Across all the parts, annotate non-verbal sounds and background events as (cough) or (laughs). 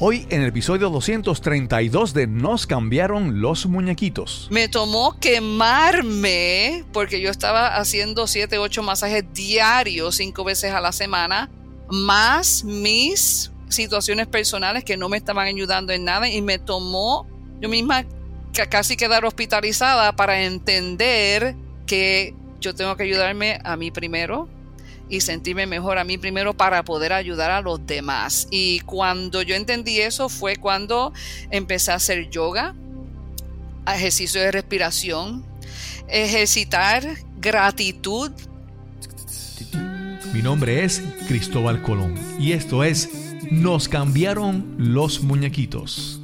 Hoy en el episodio 232 de Nos cambiaron los muñequitos. Me tomó quemarme porque yo estaba haciendo 7, 8 masajes diarios, 5 veces a la semana, más mis situaciones personales que no me estaban ayudando en nada y me tomó yo misma casi quedar hospitalizada para entender que yo tengo que ayudarme a mí primero, y sentirme mejor a mí primero para poder ayudar a los demás. Y cuando yo entendí eso fue cuando empecé a hacer yoga, ejercicio de respiración, ejercitar gratitud. Mi nombre es Cristóbal Colón y esto es Nos cambiaron los muñequitos.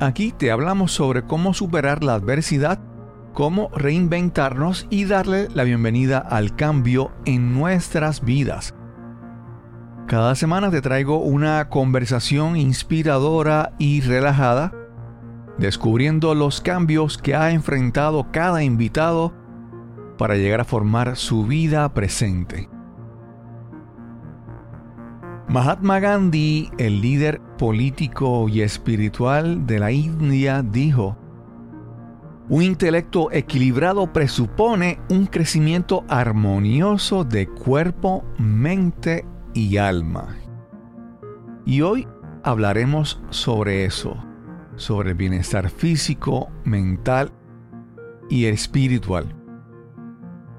Aquí te hablamos sobre cómo superar la adversidad, cómo reinventarnos y darle la bienvenida al cambio en nuestras vidas. Cada semana te traigo una conversación inspiradora y relajada, descubriendo los cambios que ha enfrentado cada invitado para llegar a formar su vida presente. Mahatma Gandhi, el líder político y espiritual de la India, dijo, un intelecto equilibrado presupone un crecimiento armonioso de cuerpo, mente y alma. Y hoy hablaremos sobre eso, sobre el bienestar físico, mental y espiritual.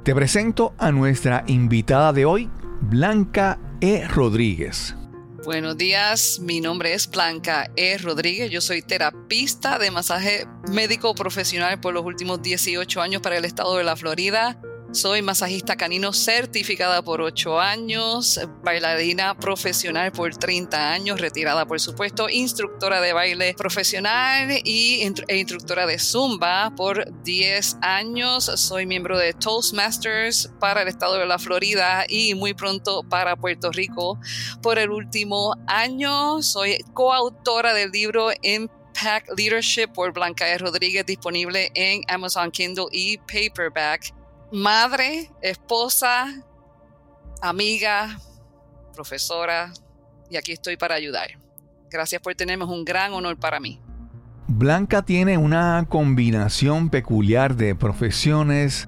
Te presento a nuestra invitada de hoy, Blanca E. Rodríguez. Buenos días, mi nombre es Blanca E. Rodríguez, yo soy terapista de masaje médico profesional por los últimos 18 años para el estado de la Florida soy masajista canino certificada por 8 años, bailarina profesional por 30 años, retirada por supuesto, instructora de baile profesional y, e instructora de zumba por 10 años. Soy miembro de Toastmasters para el estado de la Florida y muy pronto para Puerto Rico por el último año. Soy coautora del libro Impact Leadership por Blanca. Rodríguez, disponible en Amazon Kindle y Paperback madre, esposa, amiga, profesora, y aquí estoy para ayudar. Gracias por tenerme, es un gran honor para mí. Blanca tiene una combinación peculiar de profesiones,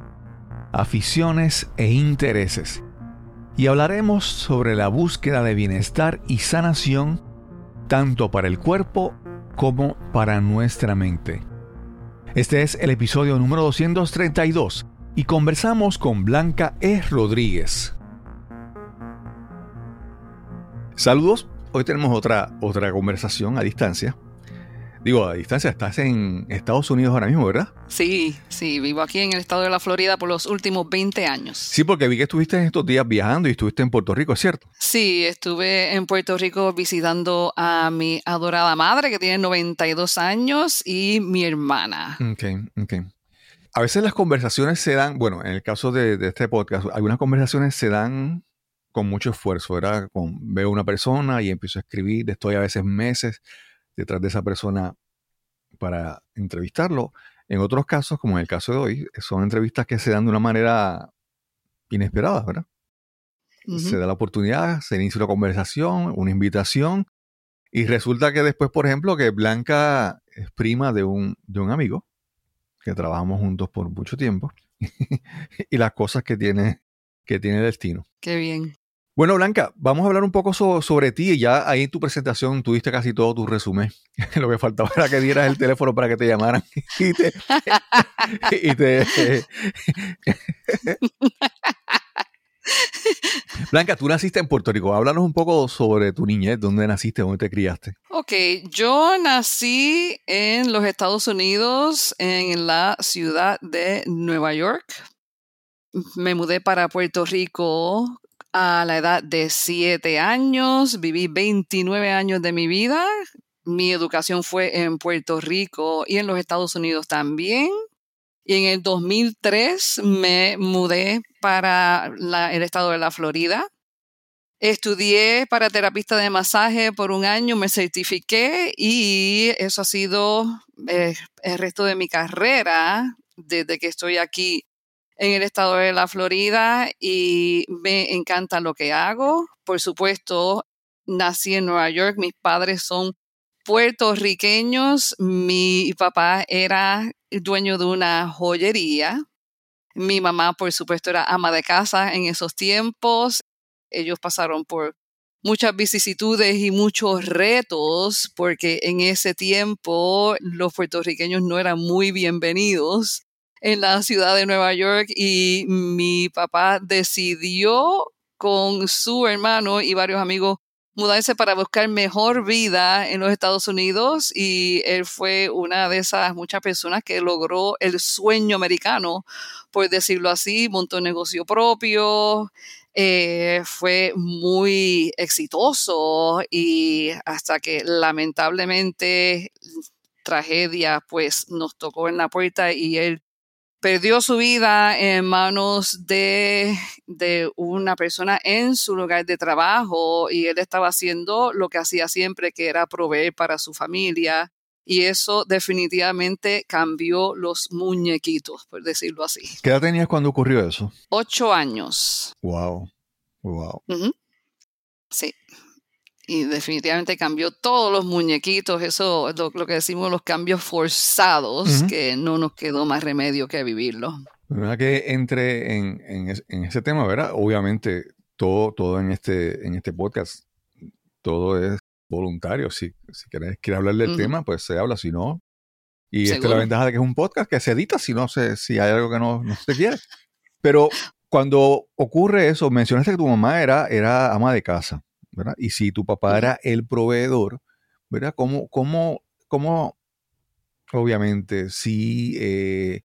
aficiones e intereses. Y hablaremos sobre la búsqueda de bienestar y sanación tanto para el cuerpo como para nuestra mente. Este es el episodio número 232 y conversamos con Blanca E. Rodríguez. Saludos, hoy tenemos otra, otra conversación a distancia. Digo, a distancia, estás en Estados Unidos ahora mismo, ¿verdad? Sí, sí, vivo aquí en el estado de la Florida por los últimos 20 años. Sí, porque vi que estuviste en estos días viajando y estuviste en Puerto Rico, ¿es cierto? Sí, estuve en Puerto Rico visitando a mi adorada madre que tiene 92 años y mi hermana. Ok, ok a veces las conversaciones se dan, bueno, en el caso de, este podcast, algunas conversaciones se dan con mucho esfuerzo, ¿verdad? Con, veo una persona y empiezo a escribir, estoy a veces meses detrás de esa persona para entrevistarlo. En otros casos, como en el caso de hoy, son entrevistas que se dan de una manera inesperada, ¿verdad? Se da la oportunidad, se inicia una conversación, una invitación, y resulta que después, por ejemplo, que Blanca es prima de un, de un amigo, que trabajamos juntos por mucho tiempo (laughs) y las cosas que tiene, que tiene destino. Qué bien. Bueno, Blanca, vamos a hablar un poco sobre ti. Ya ahí en tu presentación tuviste casi todo tu resumen. (laughs) Lo que faltaba era que dieras el teléfono para que te llamaran y te, (laughs) y te (laughs) Blanca, tú naciste en Puerto Rico. Háblanos un poco sobre tu niñez, dónde naciste, dónde te criaste. Ok, yo nací en los Estados Unidos, en la ciudad de Nueva York. Me mudé para Puerto Rico a la edad de 7 años, viví 29 años de mi vida. Mi educación fue en Puerto Rico y en los Estados Unidos también. Y en el 2003 me mudé para el estado de la Florida. Estudié para terapista de masaje por un año, me certifiqué y eso ha sido eh, el resto de mi carrera desde que estoy aquí en el estado de la Florida y me encanta lo que hago. Por supuesto, nací en Nueva York, mis padres son puertorriqueños, mi papá era dueño de una joyería, mi mamá por supuesto era ama de casa en esos tiempos, ellos pasaron por muchas vicisitudes y muchos retos porque en ese tiempo los puertorriqueños no eran muy bienvenidos en la ciudad de Nueva York y mi papá decidió con su hermano y varios amigos mudarse para buscar mejor vida en los Estados Unidos y él fue una de esas muchas personas que logró el sueño americano, por decirlo así, montó un negocio propio, eh, fue muy exitoso y hasta que lamentablemente tragedia pues nos tocó en la puerta y él perdió su vida en manos de, de, una persona en su lugar de trabajo y él estaba haciendo lo que hacía siempre, que era proveer para su familia. Y eso definitivamente cambió los muñequitos, por decirlo así. ¿Qué edad tenías cuando ocurrió eso? Ocho años. Wow. Wow. Y definitivamente cambió todos los muñequitos, eso es lo, que decimos los cambios forzados, que no nos quedó más remedio que vivirlo. ¿Verdad que entre en, en, ese tema, verdad? Obviamente todo, todo en, este, en este podcast, todo es voluntario. Si, si quieres, hablar del tema, pues se habla, si no. Y esta es la ventaja de que es un podcast que se edita si no se, si hay algo que no, no se quiere. Pero cuando ocurre eso, mencionaste que tu mamá era, era ama de casa. Y si tu papá era el proveedor, ¿verdad? ¿Cómo, cómo, cómo obviamente, si eh,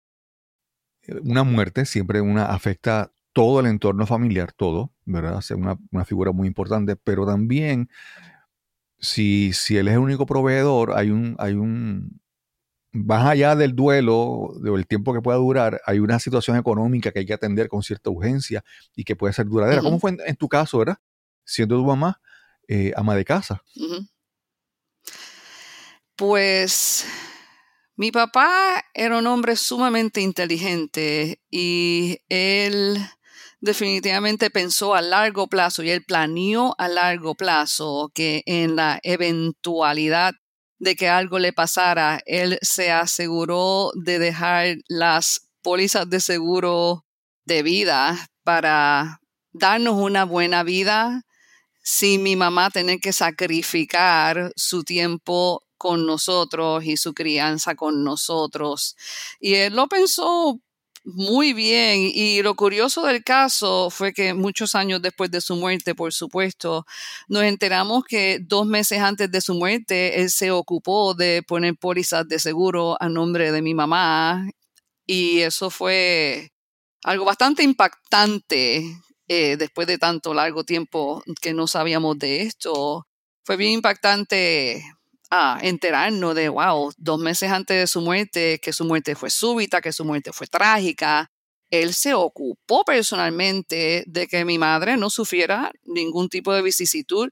una muerte siempre una afecta todo el entorno familiar, todo, ¿verdad? Es una, una, figura muy importante, pero también si, si él es el único proveedor, hay un, hay un, más allá del duelo, del tiempo que pueda durar, hay una situación económica que hay que atender con cierta urgencia y que puede ser duradera. ¿Cómo fue en, tu caso, verdad? Siendo tu mamá eh, ama de casa? Pues mi papá era un hombre sumamente inteligente y él definitivamente pensó a largo plazo y él planeó a largo plazo que en la eventualidad de que algo le pasara, él se aseguró de dejar las pólizas de seguro de vida para darnos una buena vida sin mi mamá tener que sacrificar su tiempo con nosotros y su crianza con nosotros. Y él lo pensó muy bien. Y lo curioso del caso fue que muchos años después de su muerte, por supuesto, nos enteramos que dos meses antes de su muerte, él se ocupó de poner pólizas de seguro a nombre de mi mamá. Y eso fue algo bastante impactante eh, después de tanto largo tiempo que no sabíamos de esto, fue bien impactante ah, enterarnos de, wow, dos meses antes de su muerte, que su muerte fue súbita, que su muerte fue trágica. Él se ocupó personalmente de que mi madre no sufriera ningún tipo de vicisitud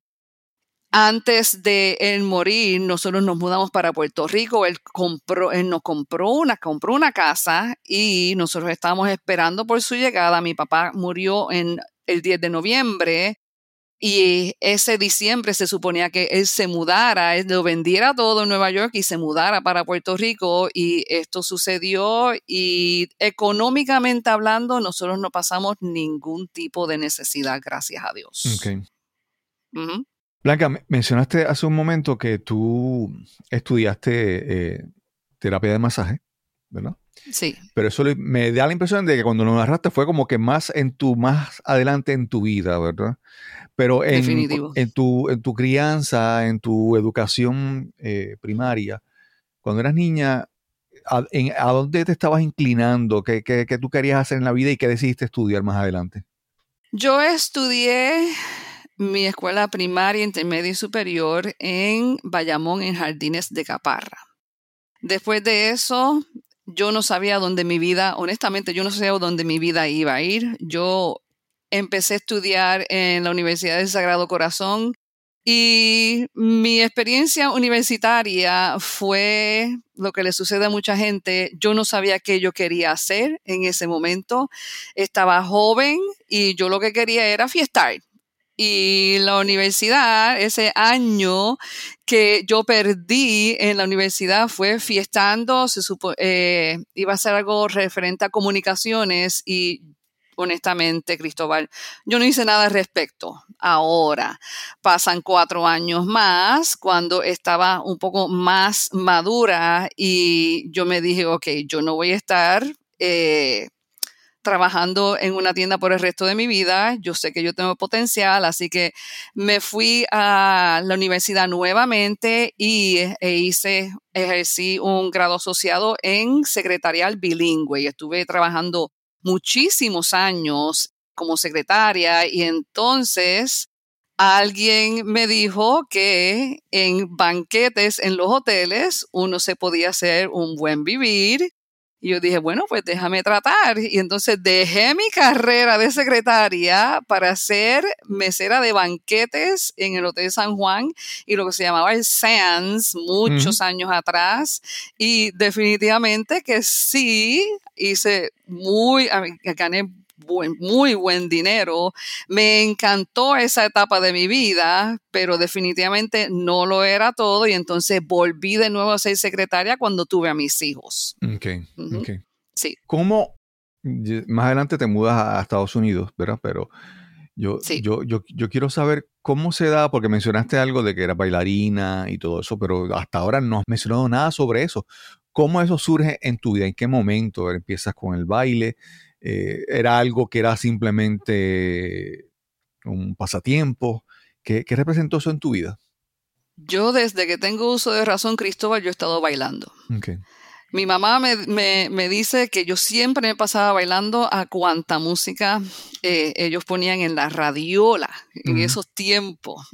antes de él morir, nosotros nos mudamos para Puerto Rico. Él compró, él nos compró una, compró una casa y nosotros estábamos esperando por su llegada. Mi papá murió en el 10 de noviembre y ese diciembre se suponía que él se mudara, él lo vendiera todo en Nueva York y se mudara para Puerto Rico y esto sucedió y económicamente hablando nosotros no pasamos ningún tipo de necesidad, gracias a Dios. Okay. Blanca, mencionaste hace un momento que tú estudiaste eh, terapia de masaje, ¿verdad? Sí. Pero eso me da la impresión de que cuando lo narraste fue como que más en tu, más adelante en tu vida, ¿verdad? Pero en, en, tu, en tu crianza, en tu educación eh, primaria, cuando eras niña, ¿a, ¿a, dónde te estabas inclinando? ¿Qué, ¿Qué, qué, tú querías hacer en la vida y qué decidiste estudiar más adelante? Yo estudié mi escuela primaria, intermedia y superior en Bayamón, en Jardines de Caparra. Después de eso, yo no sabía dónde mi vida, honestamente, yo no sabía dónde mi vida iba a ir. Yo empecé a estudiar en la Universidad del Sagrado Corazón y mi experiencia universitaria fue lo que le sucede a mucha gente. Yo no sabía qué yo quería hacer en ese momento. Estaba joven y yo lo que quería era fiestar. Y la universidad, ese año que yo perdí en la universidad fue fiestando, se supo, eh, iba a ser algo referente a comunicaciones y honestamente, Cristóbal, yo no hice nada al respecto. Ahora, pasan cuatro años más, cuando estaba un poco más madura y yo me dije, ok, yo no voy a estar eh, trabajando en una tienda por el resto de mi vida. Yo sé que yo tengo potencial, así que me fui a la universidad nuevamente y e hice, ejercí un grado asociado en secretarial bilingüe y estuve trabajando muchísimos años como secretaria y entonces alguien me dijo que en banquetes en los hoteles uno se podía hacer un buen vivir y yo dije, bueno, pues déjame tratar. Y entonces dejé mi carrera de secretaria para ser mesera de banquetes en el Hotel San Juan y lo que se llamaba el Sands muchos años atrás. Y definitivamente que sí, hice muy, gané muy buen dinero. Me encantó esa etapa de mi vida, pero definitivamente no lo era todo y entonces volví de nuevo a ser secretaria cuando tuve a mis hijos. Ok, ok. Sí. ¿Cómo más adelante te mudas a Estados Unidos, verdad? Pero yo, yo, yo, yo quiero saber cómo se da, porque mencionaste algo de que era bailarina y todo eso, pero hasta ahora no has mencionado nada sobre eso. ¿Cómo eso surge en tu vida? ¿En qué momento empiezas con el baile? Eh, era algo que era simplemente un pasatiempo. ¿Qué, representó eso en tu vida? Yo desde que tengo uso de razón, Cristóbal, yo he estado bailando. Mi mamá me, dice que yo siempre me pasaba bailando a cuanta música eh, ellos ponían en la radiola en esos tiempos.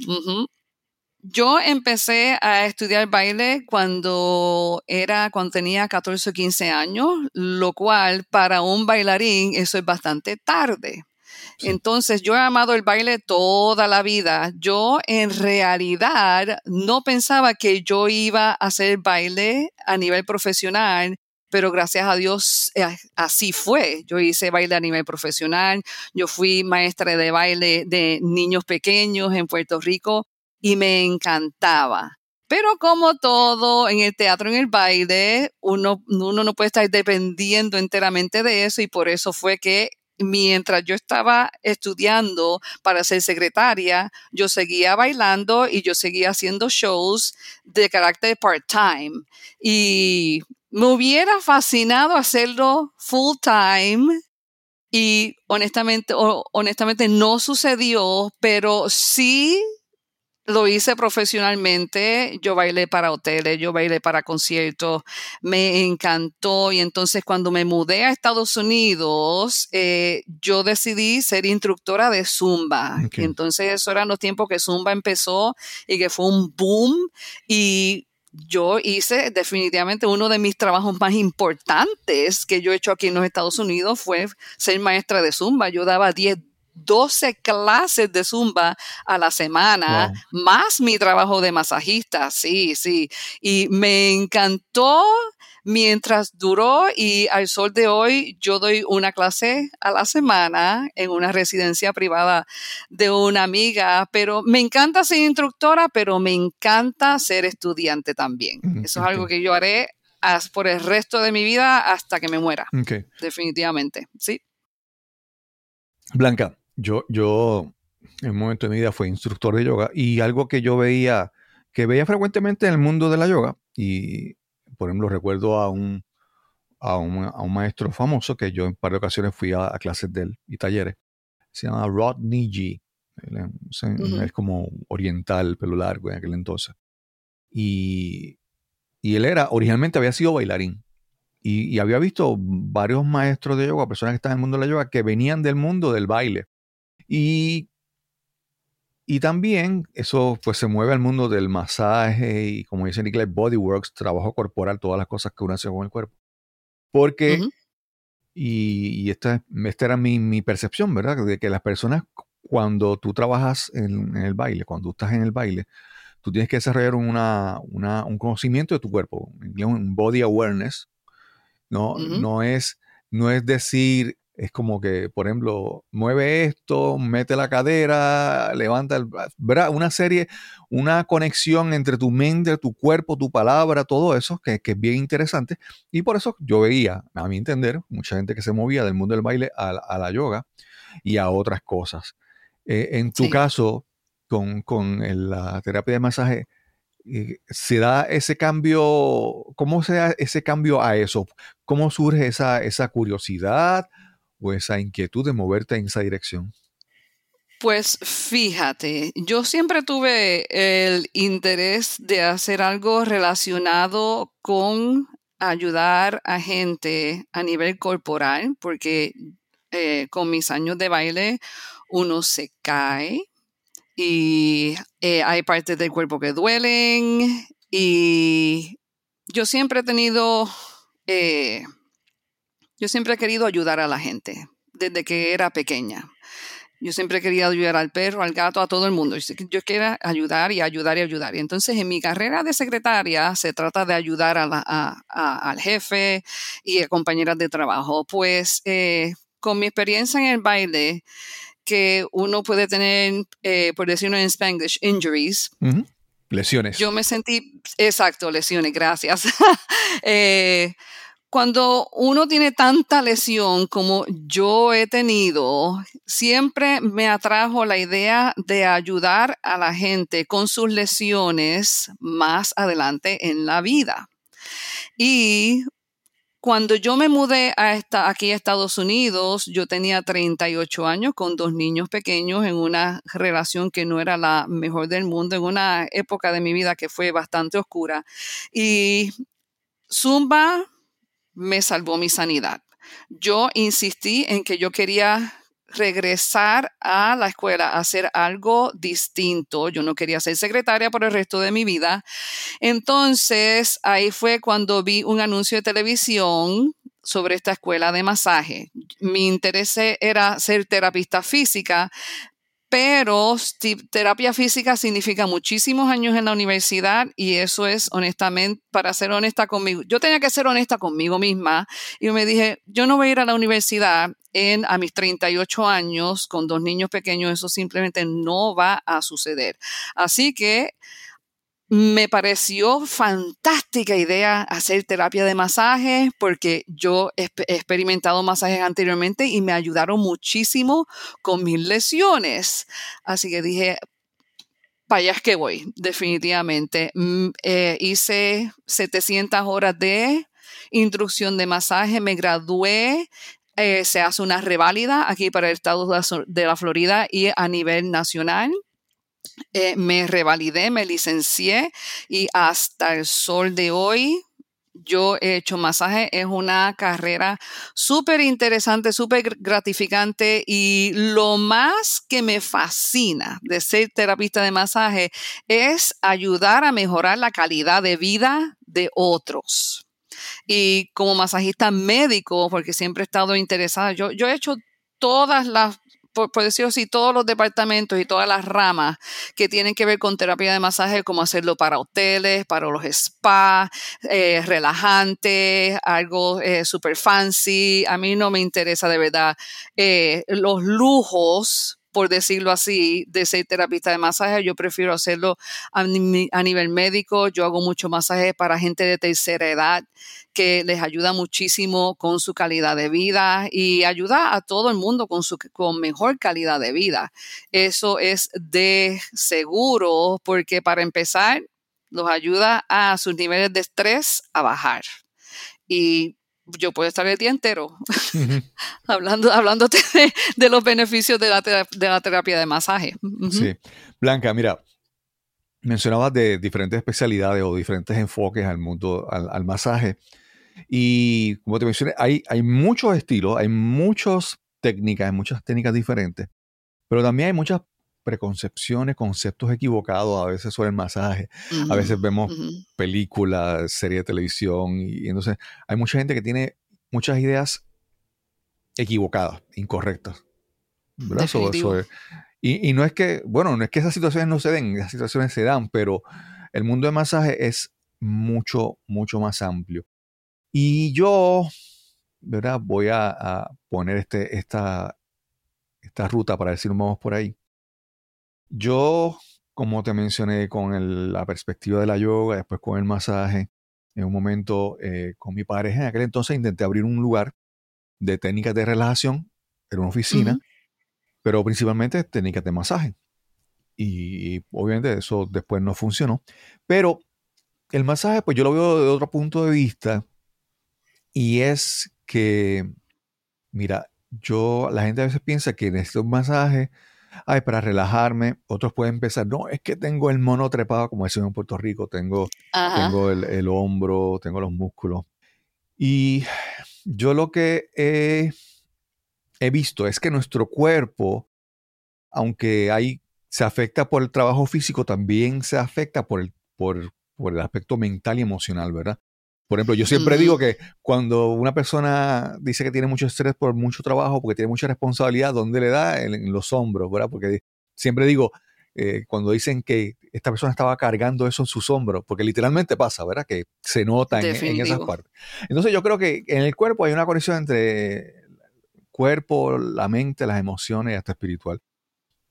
Yo empecé a estudiar baile cuando era, cuando tenía 14 o 15 años, lo cual para un bailarín eso es bastante tarde. Entonces yo he amado el baile toda la vida. Yo en realidad no pensaba que yo iba a hacer baile a nivel profesional, pero gracias a Dios eh, así fue. Yo hice baile a nivel profesional, yo fui maestra de baile de niños pequeños en Puerto Rico y me encantaba. Pero como todo en el teatro, en el baile, uno, uno no puede estar dependiendo enteramente de eso y por eso fue que mientras yo estaba estudiando para ser secretaria, yo seguía bailando y yo seguía haciendo shows de carácter part-time. Y me hubiera fascinado hacerlo full-time. Y honestamente, honestamente no sucedió, pero sí lo hice profesionalmente, yo bailé para hoteles, yo bailé para conciertos, me encantó y entonces cuando me mudé a Estados Unidos, eh, yo decidí ser instructora de Zumba. Entonces eso eran los tiempos que Zumba empezó y que fue un boom y yo hice definitivamente uno de mis trabajos más importantes que yo he hecho aquí en los Estados Unidos fue ser maestra de Zumba. Yo daba 10 12 clases de zumba a la semana, más mi trabajo de masajista, sí, sí. Y me encantó mientras duró y al sol de hoy yo doy una clase a la semana en una residencia privada de una amiga, pero me encanta ser instructora, pero me encanta ser estudiante también. Eso es algo que yo haré por el resto de mi vida hasta que me muera. Definitivamente, sí. Blanca, yo, yo en un momento de mi vida fui instructor de yoga y algo que yo veía, que veía frecuentemente en el mundo de la yoga, y por ejemplo recuerdo a un, a un, maestro famoso que yo en un par de ocasiones fui a, clases de él y talleres, se llama Rodney G. Es como oriental, pelo largo en aquel entonces. Y, y él era, originalmente había sido bailarín. Y, y, había visto varios maestros de yoga, personas que están en el mundo de la yoga, que venían del mundo del baile Y, y también eso pues se mueve al mundo del masaje y como dice en inglés, bodyworks, trabajo corporal, todas las cosas que uno hace con el cuerpo. Porque, y, y esta, esta, era mi, mi, percepción, ¿verdad? De que las personas cuando tú trabajas en, en, el baile, cuando tú estás en el baile, tú tienes que desarrollar una, una, un conocimiento de tu cuerpo, un body awareness. No, uh -huh. no, es, no es decir, es como que, por ejemplo, mueve esto, mete la cadera, levanta el ¿verdad? Una serie, una conexión entre tu mente, tu cuerpo, tu palabra, todo eso, que, que, es bien interesante. Y por eso yo veía, a mi entender, mucha gente que se movía del mundo del baile a, a la yoga y a otras cosas. Eh, en tu sí. caso, con, con el, la terapia de masaje, eh, se da ese cambio, ¿cómo se da ese cambio a eso? ¿Cómo surge esa, esa curiosidad o esa inquietud de moverte en esa dirección? Pues fíjate, yo siempre tuve el interés de hacer algo relacionado con ayudar a gente a nivel corporal, porque eh, con mis años de baile uno se cae, y eh, hay partes del cuerpo que duelen y yo siempre he tenido, eh, yo siempre he querido ayudar a la gente desde que era pequeña. Yo siempre he querido ayudar al perro, al gato, a todo el mundo. Yo quiero ayudar y ayudar y ayudar. Y entonces en mi carrera de secretaria se trata de ayudar a la, a, a, al jefe y a compañeras de trabajo. Pues eh, con mi experiencia en el baile, que uno puede tener, eh, por decirlo en Spanglish, injuries. Uh -huh. Lesiones. Yo me sentí, exacto, lesiones, gracias. (laughs) eh, cuando uno tiene tanta lesión como yo he tenido, siempre me atrajo la idea de ayudar a la gente con sus lesiones más adelante en la vida. Y cuando yo me mudé a esta, aquí a Estados Unidos, yo tenía 38 años con dos niños pequeños en una relación que no era la mejor del mundo, en una época de mi vida que fue bastante oscura. Y Zumba me salvó mi sanidad. Yo insistí en que yo quería regresar a la escuela hacer algo distinto. Yo no quería ser secretaria por el resto de mi vida. Entonces, ahí fue cuando vi un anuncio de televisión sobre esta escuela de masaje. Mi interés era ser terapista física, pero terapia física significa muchísimos años en la universidad y eso es honestamente, para ser honesta conmigo, yo tenía que ser honesta conmigo misma y me dije, yo no voy a ir a la universidad en, a mis 38 años con dos niños pequeños, eso simplemente no va a suceder. Así que me pareció fantástica idea hacer terapia de masaje porque yo he experimentado masajes anteriormente y me ayudaron muchísimo con mis lesiones. Así que dije, para allá es que voy, definitivamente. Eh, hice 700 horas de instrucción de masaje, me gradué eh, se hace una reválida aquí para el estado de la Florida y a nivel nacional. Eh, me revalidé, me licencié y hasta el sol de hoy yo he hecho masaje. Es una carrera súper interesante, súper gratificante y lo más que me fascina de ser terapista de masaje es ayudar a mejorar la calidad de vida de otros. Y como masajista médico, porque siempre he estado interesada, yo, yo he hecho todas las por, por, decirlo así, todos los departamentos y todas las ramas que tienen que ver con terapia de masaje, como hacerlo para hoteles, para los spas, eh, relajantes, algo eh, super fancy. A mí no me interesa de verdad eh, los lujos por decirlo así, de ser terapista de masaje. Yo prefiero hacerlo a, nivel médico. Yo hago mucho masaje para gente de tercera edad que les ayuda muchísimo con su calidad de vida y ayuda a todo el mundo con, su, con mejor calidad de vida. Eso es de seguro porque para empezar, los ayuda a sus niveles de estrés a bajar. Y yo puedo estar el día entero uh (laughs) -huh. hablando, hablándote de, de, los beneficios de la, de la terapia de masaje. Uh -huh. Sí. Blanca, mira, mencionabas de diferentes especialidades o diferentes enfoques al mundo, al, al masaje. Y como te mencioné, hay, hay muchos estilos, hay muchas técnicas, hay muchas técnicas diferentes. Pero también hay muchas preconcepciones, conceptos equivocados a veces sobre el masaje. A veces vemos películas, series de televisión y, entonces hay mucha gente que tiene muchas ideas equivocadas, incorrectas. ¿verdad? Y, y, no es que, bueno, no es que esas situaciones no se den, esas situaciones se dan, pero el mundo de masaje es mucho, mucho más amplio. Y yo, ¿verdad? Voy a, poner este, esta, esta ruta para decir vamos por ahí. Yo, como te mencioné, con la perspectiva de la yoga, después con el masaje, en un momento eh, con mi pareja, en aquel entonces intenté abrir un lugar de técnicas de relajación, era una oficina, pero principalmente técnicas de masaje. Y, obviamente eso después no funcionó. Pero el masaje, pues yo lo veo de otro punto de vista, y es que, mira, yo, la gente a veces piensa que necesito un masaje ay, para relajarme. Otros pueden pensar, no, es que tengo el mono trepado, como decimos en Puerto Rico, tengo, tengo el, hombro, tengo los músculos. Y yo lo que he, he, visto es que nuestro cuerpo, aunque hay, se afecta por el trabajo físico, también se afecta por el, por, por el aspecto mental y emocional, ¿verdad? Por ejemplo, yo siempre digo que cuando una persona dice que tiene mucho estrés por mucho trabajo, porque tiene mucha responsabilidad, ¿dónde le da? En, los hombros, ¿verdad? Porque siempre digo, eh, cuando dicen que esta persona estaba cargando eso en sus hombros, porque literalmente pasa, ¿verdad? Que se nota en, en, esas partes. Entonces yo creo que en el cuerpo hay una conexión entre cuerpo, la mente, las emociones y hasta espiritual.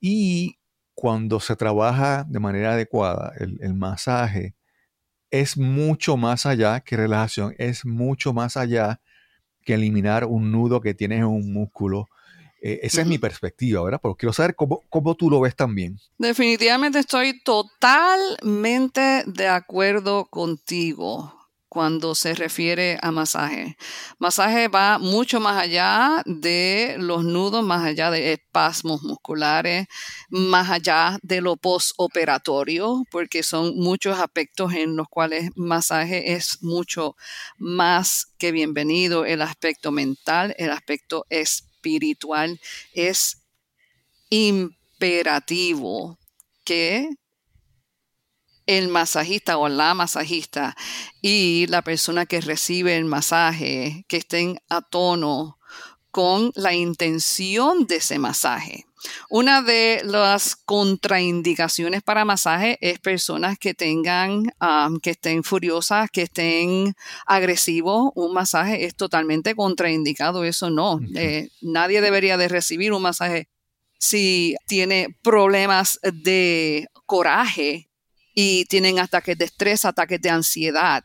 Y cuando se trabaja de manera adecuada, el, el masaje, es mucho más allá que relajación, es mucho más allá que eliminar un nudo que tienes en un músculo. Eh, esa es mi perspectiva, ¿verdad? Pero quiero saber cómo, cómo tú lo ves también. Definitivamente estoy totalmente de acuerdo contigo cuando se refiere a masaje. Masaje va mucho más allá de los nudos, más allá de espasmos musculares, más allá de lo postoperatorio, porque son muchos aspectos en los cuales masaje es mucho más que bienvenido. El aspecto mental, el aspecto espiritual es imperativo que el masajista o la masajista y la persona que recibe el masaje que estén a tono con la intención de ese masaje. Una de las contraindicaciones para masaje es personas que tengan, que estén furiosas, que estén agresivos. Un masaje es totalmente contraindicado, eso no. Eh, nadie debería de recibir un masaje si tiene problemas de coraje y tienen ataques de estrés, ataques de ansiedad.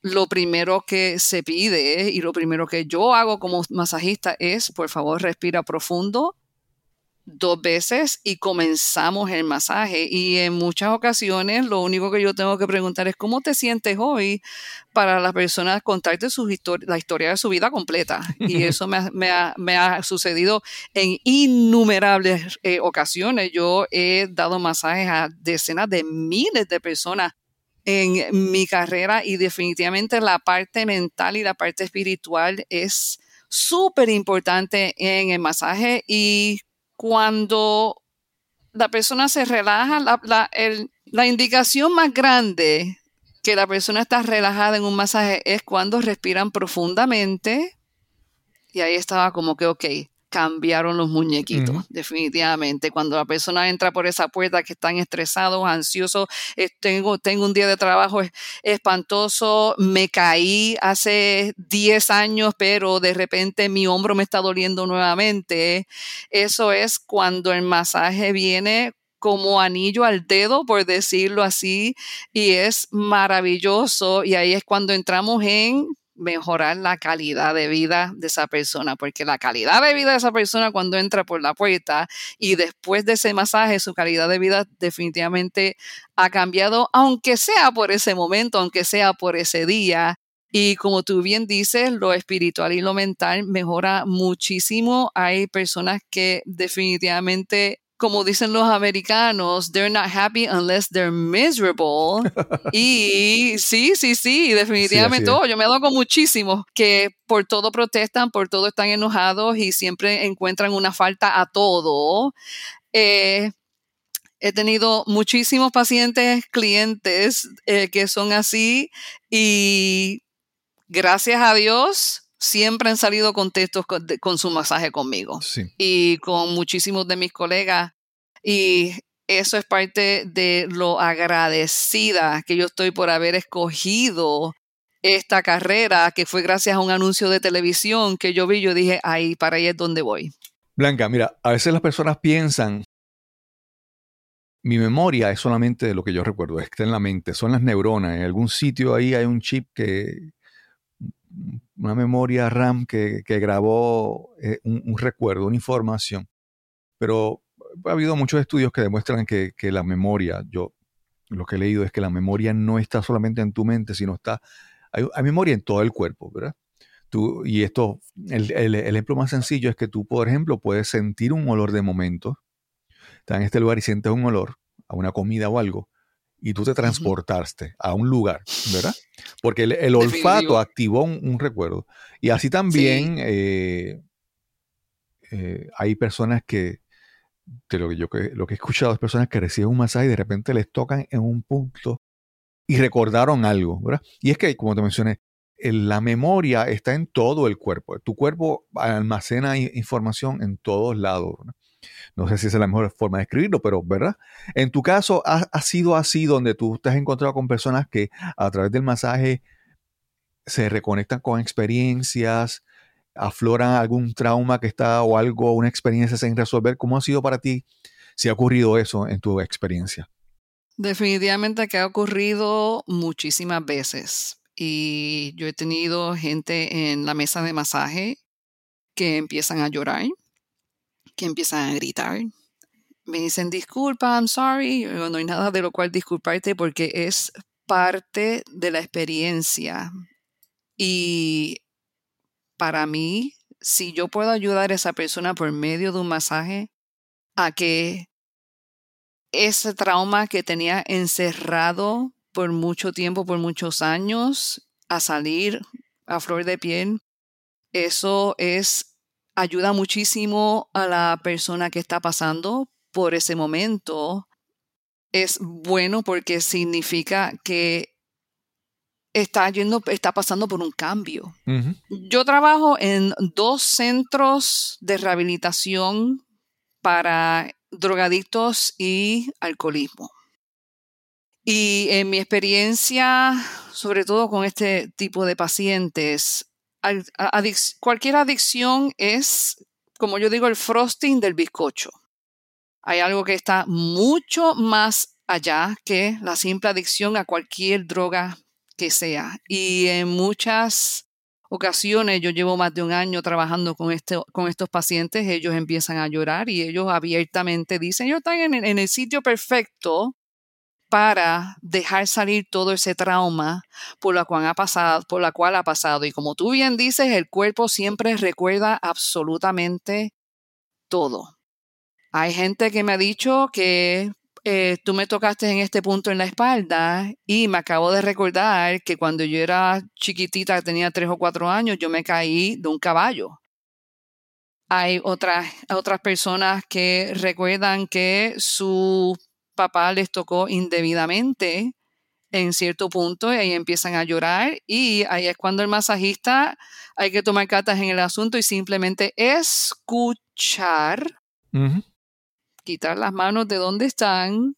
Lo primero que se pide y lo primero que yo hago como masajista es, por favor, respira profundo, dos veces y comenzamos el masaje. Y en muchas ocasiones lo único que yo tengo que preguntar es cómo te sientes hoy para la persona contarte su la historia de su vida completa. Y (laughs) eso me ha, sucedido en innumerables eh, ocasiones. Yo he dado masajes a decenas de miles de personas en mi carrera y definitivamente la parte mental y la parte espiritual es súper importante en el masaje y cuando la persona se relaja, la, indicación más grande que la persona está relajada en un masaje es cuando respiran profundamente. Y ahí estaba como que, ok, cambiaron los muñequitos, definitivamente. Cuando la persona entra por esa puerta que están estresados, ansiosos, tengo, tengo un día de trabajo espantoso, me caí hace 10 años, pero de repente mi hombro me está doliendo nuevamente. Eso es cuando el masaje viene como anillo al dedo, por decirlo así, y es maravilloso. Y ahí es cuando entramos en mejorar la calidad de vida de esa persona, porque la calidad de vida de esa persona cuando entra por la puerta y después de ese masaje, su calidad de vida definitivamente ha cambiado, aunque sea por ese momento, aunque sea por ese día. Y como tú bien dices, lo espiritual y lo mental mejora muchísimo. Hay personas que definitivamente como dicen los americanos, they're not happy unless they're miserable. (laughs) y sí, sí, sí, definitivamente. Oh, yo me hago muchísimo que por todo protestan, por todo están enojados y siempre encuentran una falta a todo. Eh, he tenido muchísimos pacientes, clientes eh, que son así y gracias a Dios siempre han salido contentos con, con su masaje conmigo Sí. y con muchísimos de mis colegas. Y eso es parte de lo agradecida que yo estoy por haber escogido esta carrera, que fue gracias a un anuncio de televisión que yo vi. Yo dije, ahí, para ahí es donde voy. Blanca, mira, a veces las personas piensan, mi memoria es solamente de lo que yo recuerdo, está en la mente, son las neuronas, en algún sitio ahí hay un chip que, una memoria RAM que, que grabó eh, un, un recuerdo, una información. Pero ha habido muchos estudios que demuestran que, que la memoria, yo lo que he leído es que la memoria no está solamente en tu mente, sino está, hay, hay memoria en todo el cuerpo, ¿verdad? Tú, y esto, el, el- el ejemplo más sencillo es que tú, por ejemplo, puedes sentir un olor de momento, estás en este lugar y sientes un olor a una comida o algo, y tú te transportaste a un lugar, ¿verdad? Porque el, olfato activó un, un recuerdo. Y así también eh, eh, hay personas que, de lo que yo lo que he escuchado es personas que reciben un masaje y de repente les tocan en un punto y recordaron algo, ¿verdad? Y es que, como te mencioné, la memoria está en todo el cuerpo. Tu cuerpo almacena información en todos lados. ¿verdad? No sé si esa es la mejor forma de escribirlo, pero ¿verdad? En tu caso, ha, ha sido así donde tú te has encontrado con personas que a través del masaje se reconectan con experiencias, afloran algún trauma que está o algo, una experiencia sin resolver. ¿Cómo ha sido para ti si ha ocurrido eso en tu experiencia? Definitivamente que ha ocurrido muchísimas veces. Y yo he tenido gente en la mesa de masaje que empiezan a llorar, que empiezan a gritar. Me dicen, disculpa, I'm sorry. No hay nada de lo cual disculparte porque es parte de la experiencia. Y para mí, si yo puedo ayudar a esa persona por medio de un masaje a que ese trauma que tenía encerrado por mucho tiempo, por muchos años, a salir a flor de piel, eso es ayuda muchísimo a la persona que está pasando por ese momento. Es bueno porque significa que está yendo, está pasando por un cambio. Yo trabajo en dos centros de rehabilitación para drogadictos y alcoholismo. Y en mi experiencia, sobre todo con este tipo de pacientes, cualquier adicción es, como yo digo, el frosting del bizcocho. Hay algo que está mucho más allá que la simple adicción a cualquier droga que sea. Y en muchas ocasiones, yo llevo más de un año trabajando con, este, con estos pacientes, ellos empiezan a llorar y ellos abiertamente dicen, yo estoy en el sitio perfecto para dejar salir todo ese trauma por la cual ha pasado, por la cual ha pasado. Y como tú bien dices, el cuerpo siempre recuerda absolutamente todo. Hay gente que me ha dicho que eh, tú me tocaste en este punto en la espalda y me acabo de recordar que cuando yo era chiquitita, tenía tres o cuatro años, yo me caí de un caballo. Hay otras, otras personas que recuerdan que su papá les tocó indebidamente en cierto punto y ahí empiezan a llorar y ahí es cuando el masajista hay que tomar cartas en el asunto y simplemente escuchar quitar las manos de donde están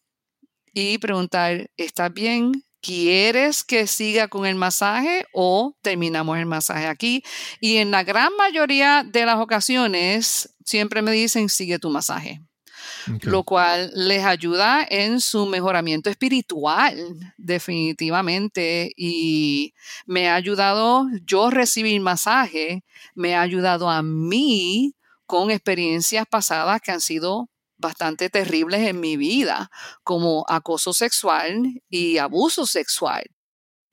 y preguntar, ¿estás bien? ¿Quieres que siga con el masaje o terminamos el masaje aquí? Y en la gran mayoría de las ocasiones siempre me dicen, sigue tu masaje, Lo cual les ayuda en su mejoramiento espiritual, definitivamente. Y me ha ayudado, yo recibir masaje, me ha ayudado a mí con experiencias pasadas que han sido bastante terribles en mi vida, como acoso sexual y abuso sexual.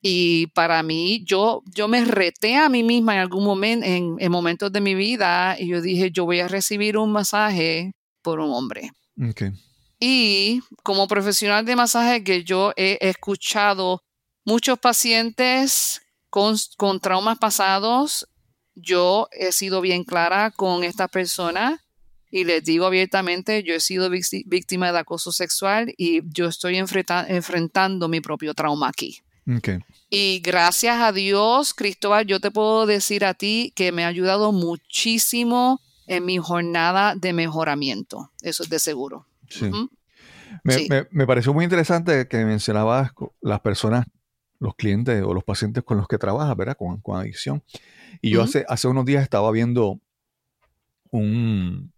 Y para mí, yo, yo me reté a mí misma en algún momento, en, en momentos de mi vida, y yo dije, yo voy a recibir un masaje por un hombre. Ok. Y como profesional de masaje que yo he escuchado muchos pacientes con, con traumas pasados, yo he sido bien clara con esta persona y les digo abiertamente, yo he sido víctima de acoso sexual y yo estoy enfrentando mi propio trauma aquí. Y gracias a Dios, Cristóbal, yo te puedo decir a ti que me ha ayudado muchísimo en mi jornada de mejoramiento. Eso es de seguro. Sí. me, pareció muy interesante que mencionabas las personas, los clientes o los pacientes con los que trabajas, ¿verdad? Con, adicción. Y yo hace, hace unos días estaba viendo un,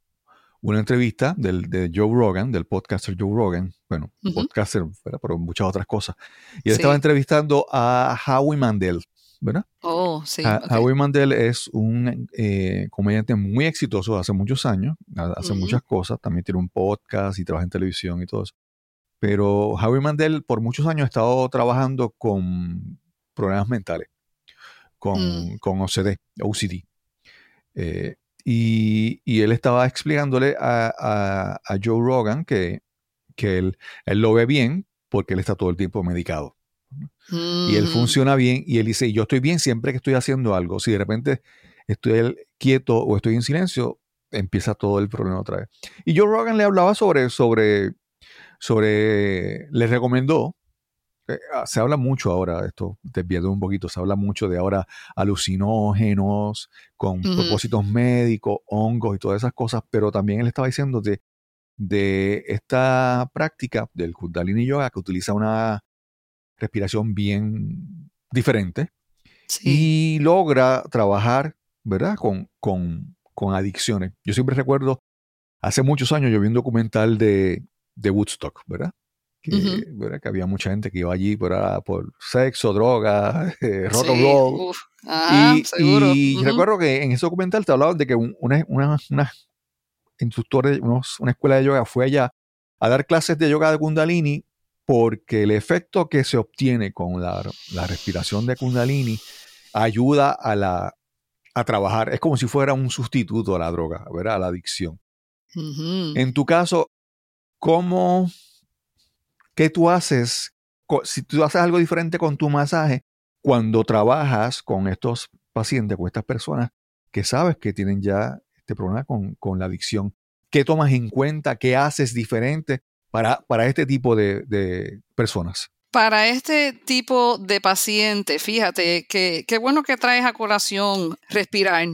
una entrevista del, de Joe Rogan, del podcaster Joe Rogan, bueno, podcaster, pero muchas otras cosas. Y él estaba entrevistando a Howie Mandel, ¿verdad? Oh, sí. Howie Mandel es un eh, comediante muy exitoso hace muchos años, hace muchas cosas, también tiene un podcast y trabaja en televisión y todo eso. Pero Howie Mandel por muchos años ha estado trabajando con problemas mentales, con, mm. con OCD, OCD. Eh, y, él estaba explicándole a, Joe Rogan que, que él, él, lo ve bien porque él está todo el tiempo medicado. Y él mm. funciona bien y él dice, yo estoy bien siempre que estoy haciendo algo. Si de repente estoy quieto o estoy en silencio, empieza todo el problema otra vez. Y Joe Rogan le hablaba sobre, sobre, sobre, le recomendó eh, ah, se habla mucho ahora, esto desviando un poquito, se habla mucho de ahora alucinógenos con propósitos médicos, hongos y todas esas cosas, pero también él estaba diciendo de, de esta práctica del Kundalini Yoga que utiliza una respiración bien diferente y logra trabajar, ¿verdad? Con, con, con, adicciones. Yo siempre recuerdo, hace muchos años yo vi un documental de, de Woodstock, ¿verdad? que, había mucha gente que iba allí por, por sexo, droga, (laughs) eh, rock and roll. y, recuerdo que en ese documental te hablaban de que una, una, una instructor, una escuela de yoga fue allá a dar clases de yoga de Kundalini porque el efecto que se obtiene con la, respiración de Kundalini ayuda a, la, a trabajar. Es como si fuera un sustituto a la droga, ¿verdad? a la adicción. En tu caso, ¿cómo ¿Qué tú haces? Si tú haces algo diferente con tu masaje, cuando trabajas con estos pacientes, con estas personas que sabes que tienen ya este problema con, la adicción, ¿qué tomas en cuenta? ¿Qué haces diferente para, para este tipo de, personas? Para este tipo de paciente, fíjate que qué bueno que traes a colación respirar,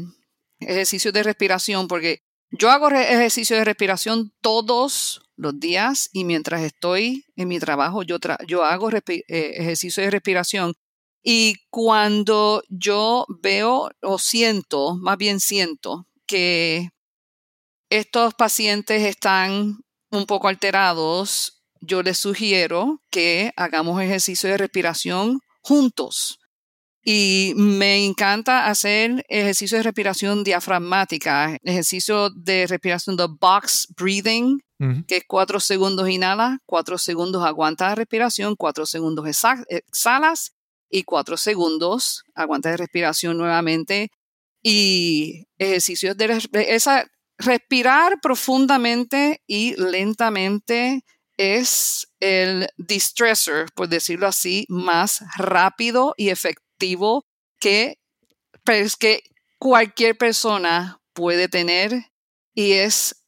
ejercicios de respiración, porque yo hago ejercicios de respiración todos los días y mientras estoy en mi trabajo, yo, yo hago eh, ejercicio de respiración. Y cuando yo veo o siento, más bien siento, que estos pacientes están un poco alterados, yo les sugiero que hagamos ejercicio de respiración juntos. Y me encanta hacer ejercicio de respiración diafragmática, ejercicio de respiración de box breathing, que es cuatro segundos inhalas, cuatro segundos aguanta la respiración, cuatro segundos exhalas y cuatro segundos aguanta de respiración nuevamente. Y ejercicios de esa, respirar profundamente y lentamente es el distressor, por decirlo así, más rápido y efectivo que, pues, que cualquier persona puede tener y es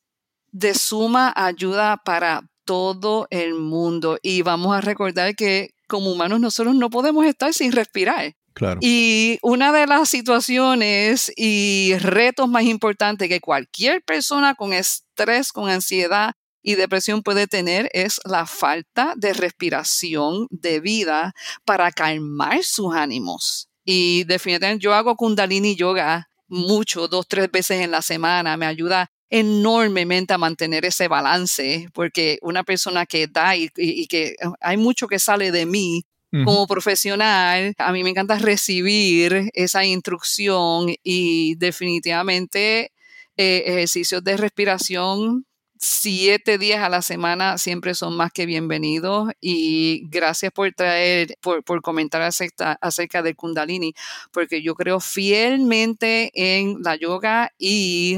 de suma ayuda para todo el mundo. Y vamos a recordar que como humanos nosotros no podemos estar sin respirar. Y una de las situaciones y retos más importantes que cualquier persona con estrés, con ansiedad y depresión puede tener es la falta de respiración debida para calmar sus ánimos. Y definitivamente yo hago kundalini yoga mucho, dos, tres veces en la semana. Me ayuda enormemente a mantener ese balance, porque una persona que da y, que hay mucho que sale de mí como profesional, a mí me encanta recibir esa instrucción y definitivamente eh, ejercicios de respiración siete días a la semana siempre son más que bienvenidos y gracias por traer, por, por comentar acerca, acerca del kundalini, porque yo creo fielmente en la yoga y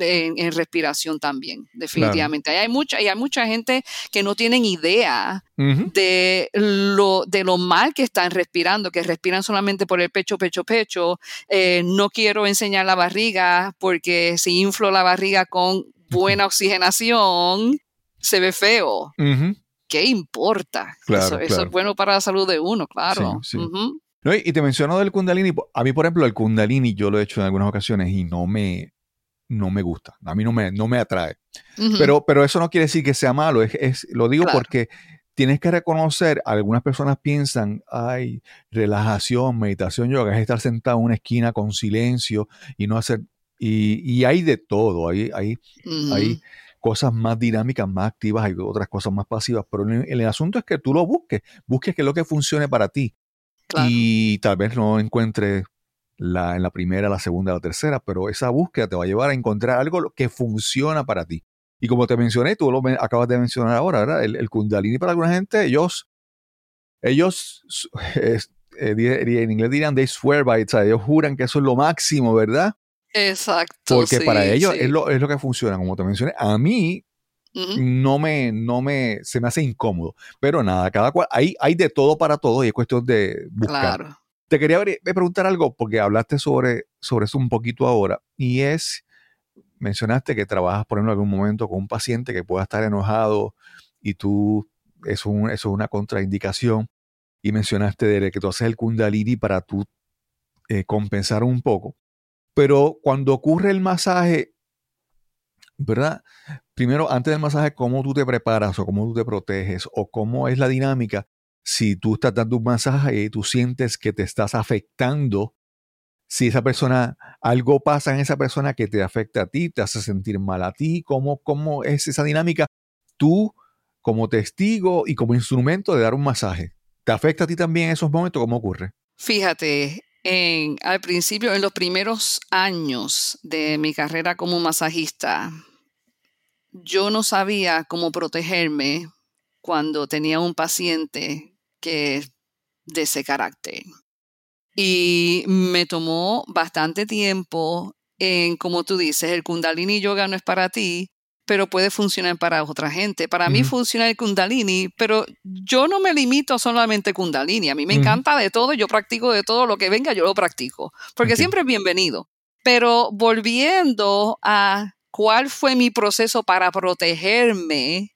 en, respiración también, definitivamente. Hay, mucha, hay mucha gente que no tienen idea de, lo, de lo mal que están respirando, que respiran solamente por el pecho, pecho, pecho. Eh, no quiero enseñar la barriga porque si inflo la barriga con buena oxigenación, se ve feo. Ujú. ¿Qué importa? Claro, eso, eso claro. es bueno para la salud de uno, claro. Sí, sí. Ujú. No, y y te menciono del Kundalini. A mí, por ejemplo, el Kundalini yo lo he hecho en algunas ocasiones y no me, no me gusta. A mí no me, no me atrae. Pero, pero eso no quiere decir que sea malo. Es, es- lo digo Claro. porque tienes que reconocer, algunas personas piensan, ay, relajación, meditación, yoga, es estar sentado en una esquina con silencio y no hacer... Y, y hay de todo. Hay, hay, hay cosas más dinámicas, más activas, hay otras cosas más pasivas. Pero el, el asunto es que tú lo busques. Busques qué es lo que funcione para ti. Claro. Y tal vez no encuentres la, en la primera, la segunda, la tercera, pero esa búsqueda te va a llevar a encontrar algo que funciona para ti. Y como te mencioné, tú lo men- acabas de mencionar ahora, ¿verdad? El, el Kundalini para alguna gente, ellos, ellos, eh, di- en inglés dirían they swear by it, o sea, ellos juran que eso es lo máximo, ¿verdad? Exacto. Porque sí, para ellos sí. es, lo, es lo que funciona, como te mencioné. A mí Ujú. no me, no me, se me hace incómodo. Pero nada, cada cual, hay, hay de todo para todo y es cuestión de buscar. Claro. Te quería eh, preguntar algo porque hablaste sobre, sobre eso un poquito ahora y es, mencionaste que trabajas, por ejemplo, en algún momento con un paciente que pueda estar enojado y tú, eso, es un- eso es una contraindicación y mencionaste de que tú haces el kundalini para tú eh, compensar un poco. Pero cuando ocurre el masaje, ¿verdad? Primero, antes del masaje, ¿cómo tú te preparas o cómo tú te proteges o cómo es la dinámica si tú estás dando un masaje y tú sientes que te estás afectando? Si esa persona, algo pasa en esa persona que te afecta a ti, te hace sentir mal a ti, ¿cómo, cómo es esa dinámica? Tú, como testigo y como instrumento de dar un masaje, ¿te afecta a ti también en esos momentos? ¿Cómo ocurre? Fíjate, en, al principio, en los primeros años de mi carrera como masajista, yo no sabía cómo protegerme cuando tenía un paciente que de ese carácter. Y me tomó bastante tiempo en, como tú dices, el kundalini yoga no es para ti, pero puede funcionar para otra gente. Para mí funciona el kundalini, pero yo no me limito solamente a kundalini. A mí me encanta de todo, yo practico de todo, lo que venga yo lo practico, porque siempre es bienvenido. Pero volviendo a cuál fue mi proceso para protegerme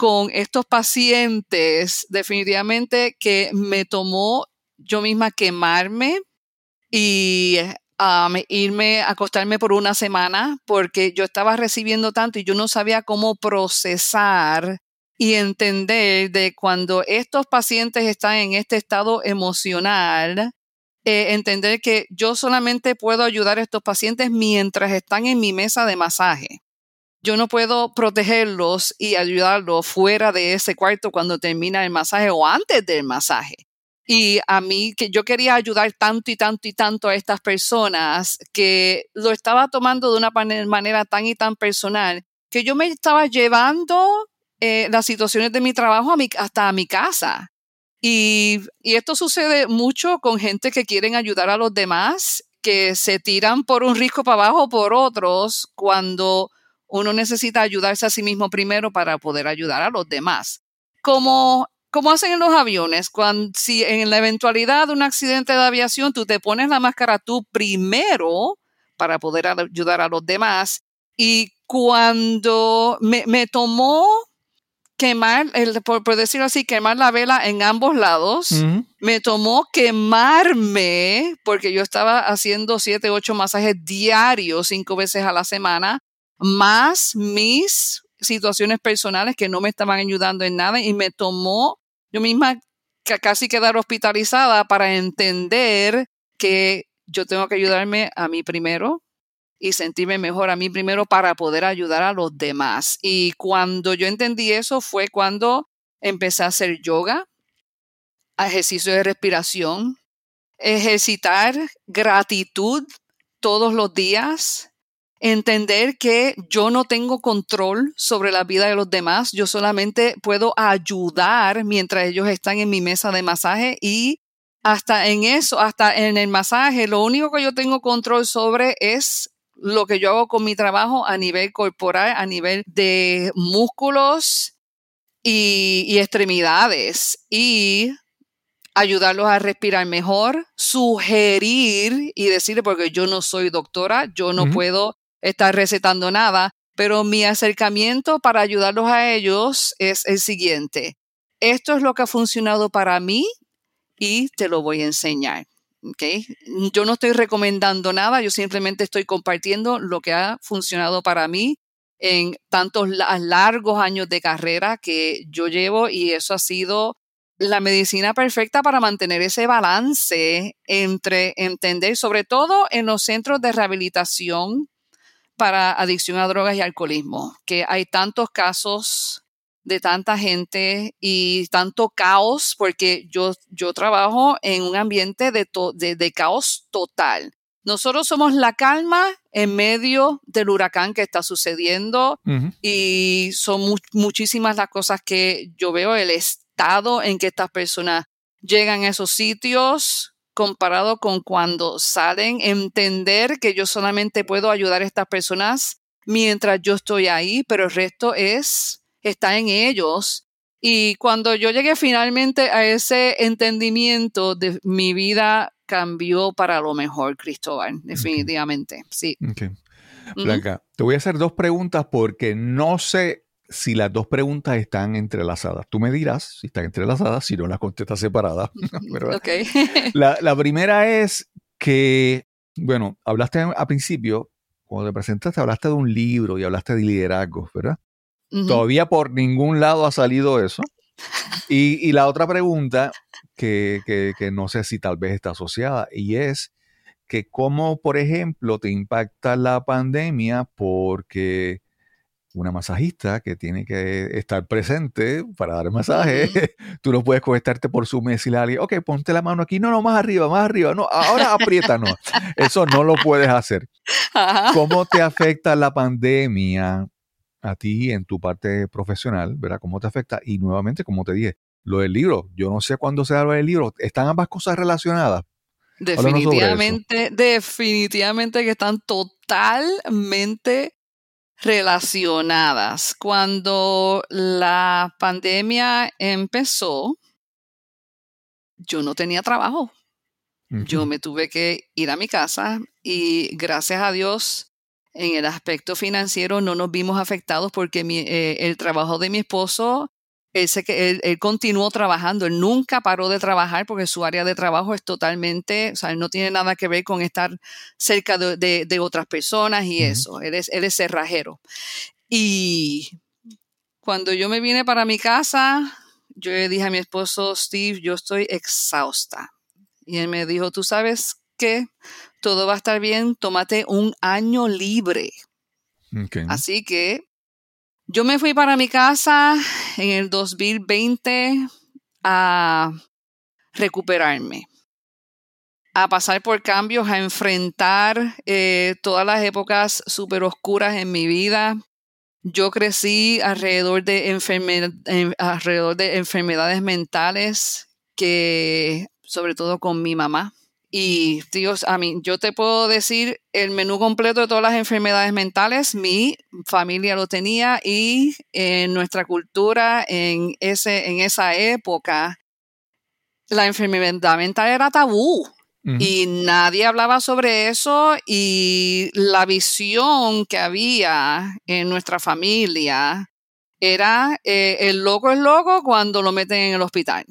con estos pacientes, definitivamente que me tomó yo misma quemarme y um, irme acostarme por una semana porque yo estaba recibiendo tanto y yo no sabía cómo procesar y entender de cuando estos pacientes están en este estado emocional, eh, entender que yo solamente puedo ayudar a estos pacientes mientras están en mi mesa de masaje. Yo no puedo protegerlos y ayudarlos fuera de ese cuarto cuando termina el masaje o antes del masaje. Y a mí, que yo quería ayudar tanto y tanto y tanto a estas personas que lo estaba tomando de una manera tan y tan personal que yo me estaba llevando eh, las situaciones de mi trabajo hasta a mi casa. Y, y esto sucede mucho con gente que quieren ayudar a los demás, que se tiran por un risco para abajo por otros cuando uno necesita ayudarse a sí mismo primero para poder ayudar a los demás. Como, como hacen en los aviones, cuando, si en la eventualidad de un accidente de aviación tú te pones la máscara tú primero para poder ayudar a los demás. Y cuando me, me tomó quemar, el, por, por decirlo así, quemar la vela en ambos lados, me tomó quemarme, porque yo estaba haciendo siete, ocho masajes diarios, cinco veces a la semana, más mis situaciones personales que no me estaban ayudando en nada y me tomó yo misma ca- casi quedar hospitalizada para entender que yo tengo que ayudarme a mí primero y sentirme mejor a mí primero para poder ayudar a los demás. Y cuando yo entendí eso fue cuando empecé a hacer yoga, ejercicio de respiración, ejercitar gratitud todos los días, entender que yo no tengo control sobre la vida de los demás, yo solamente puedo ayudar mientras ellos están en mi mesa de masaje y hasta en eso, hasta en el masaje, lo único que yo tengo control sobre es lo que yo hago con mi trabajo a nivel corporal, a nivel de músculos y, y extremidades. Y ayudarlos a respirar mejor, sugerir y decirle, porque yo no soy doctora, yo no puedo estar recetando nada, Pero mi acercamiento para ayudarlos a ellos es el siguiente. Esto es lo que ha funcionado para mí y te lo voy a enseñar. ¿okay? Yo no estoy recomendando nada, yo simplemente estoy compartiendo lo que ha funcionado para mí en tantos largos años de carrera que yo llevo y eso ha sido la medicina perfecta para mantener ese balance entre entender, sobre todo en los centros de rehabilitación para adicción a drogas y alcoholismo, que hay tantos casos de tanta gente y tanto caos, porque yo, yo trabajo en un ambiente de, de, caos total. Nosotros somos la calma en medio del huracán que está sucediendo y son muchísimas las cosas que yo veo, el estado en que estas personas llegan a esos sitios comparado con cuando salen, entender que yo solamente puedo ayudar a estas personas mientras yo estoy ahí, pero el resto es, está en ellos. Y cuando yo llegué finalmente a ese entendimiento de mi vida cambió para lo mejor, Cristóbal, definitivamente, sí. Blanca, te voy a hacer dos preguntas porque no sé si las dos preguntas están entrelazadas. Tú me dirás si están entrelazadas, si no las contestas separadas. (laughs) la, primera es que, bueno, hablaste al principio, cuando te presentaste, hablaste de un libro y hablaste de liderazgo, ¿verdad? Todavía por ningún lado ha salido eso. (laughs) Y, la otra pregunta, que, que no sé si tal vez está asociada, y es que cómo, por ejemplo, te impacta la pandemia porque una masajista que tiene que estar presente para dar masaje. (laughs) Tú no puedes conectarte por su mes y le alguien, ok, ponte la mano aquí. No, no, más arriba, más arriba. No, ahora aprieta, no. Eso no lo puedes hacer. ¿Cómo te afecta la pandemia a ti en tu parte profesional? ¿Verdad? ¿Cómo te afecta? Y nuevamente, como te dije, lo del libro. Yo no sé cuándo se habla del libro. ¿Están ambas cosas relacionadas? Definitivamente, definitivamente que están totalmente relacionadas. Cuando la pandemia empezó, yo no tenía trabajo. Yo me tuve que ir a mi casa y gracias a Dios en el aspecto financiero no nos vimos afectados porque eh, el trabajo de mi esposo él, él, continuó trabajando, él nunca paró de trabajar porque su área de trabajo es totalmente, o sea, él no tiene nada que ver con estar cerca de, otras personas y eso, él es, él es cerrajero. Y cuando yo me vine para mi casa, yo le dije a mi esposo, Steve, yo estoy exhausta. Y él me dijo, tú sabes qué, todo va a estar bien, tómate un año libre. Así que yo me fui para mi casa en el 2020 a recuperarme, a pasar por cambios, a enfrentar eh, todas las épocas súper oscuras en mi vida. Yo crecí alrededor de, alrededor de enfermedades mentales que, sobre todo con mi mamá. Y Dios, a mí, yo te puedo decir el menú completo de todas las enfermedades mentales. Mi familia lo tenía y en nuestra cultura, en, ese, en esa época, la enfermedad mental era tabú. Y nadie hablaba sobre eso y la visión que había en nuestra familia era eh, el loco es loco cuando lo meten en el hospital.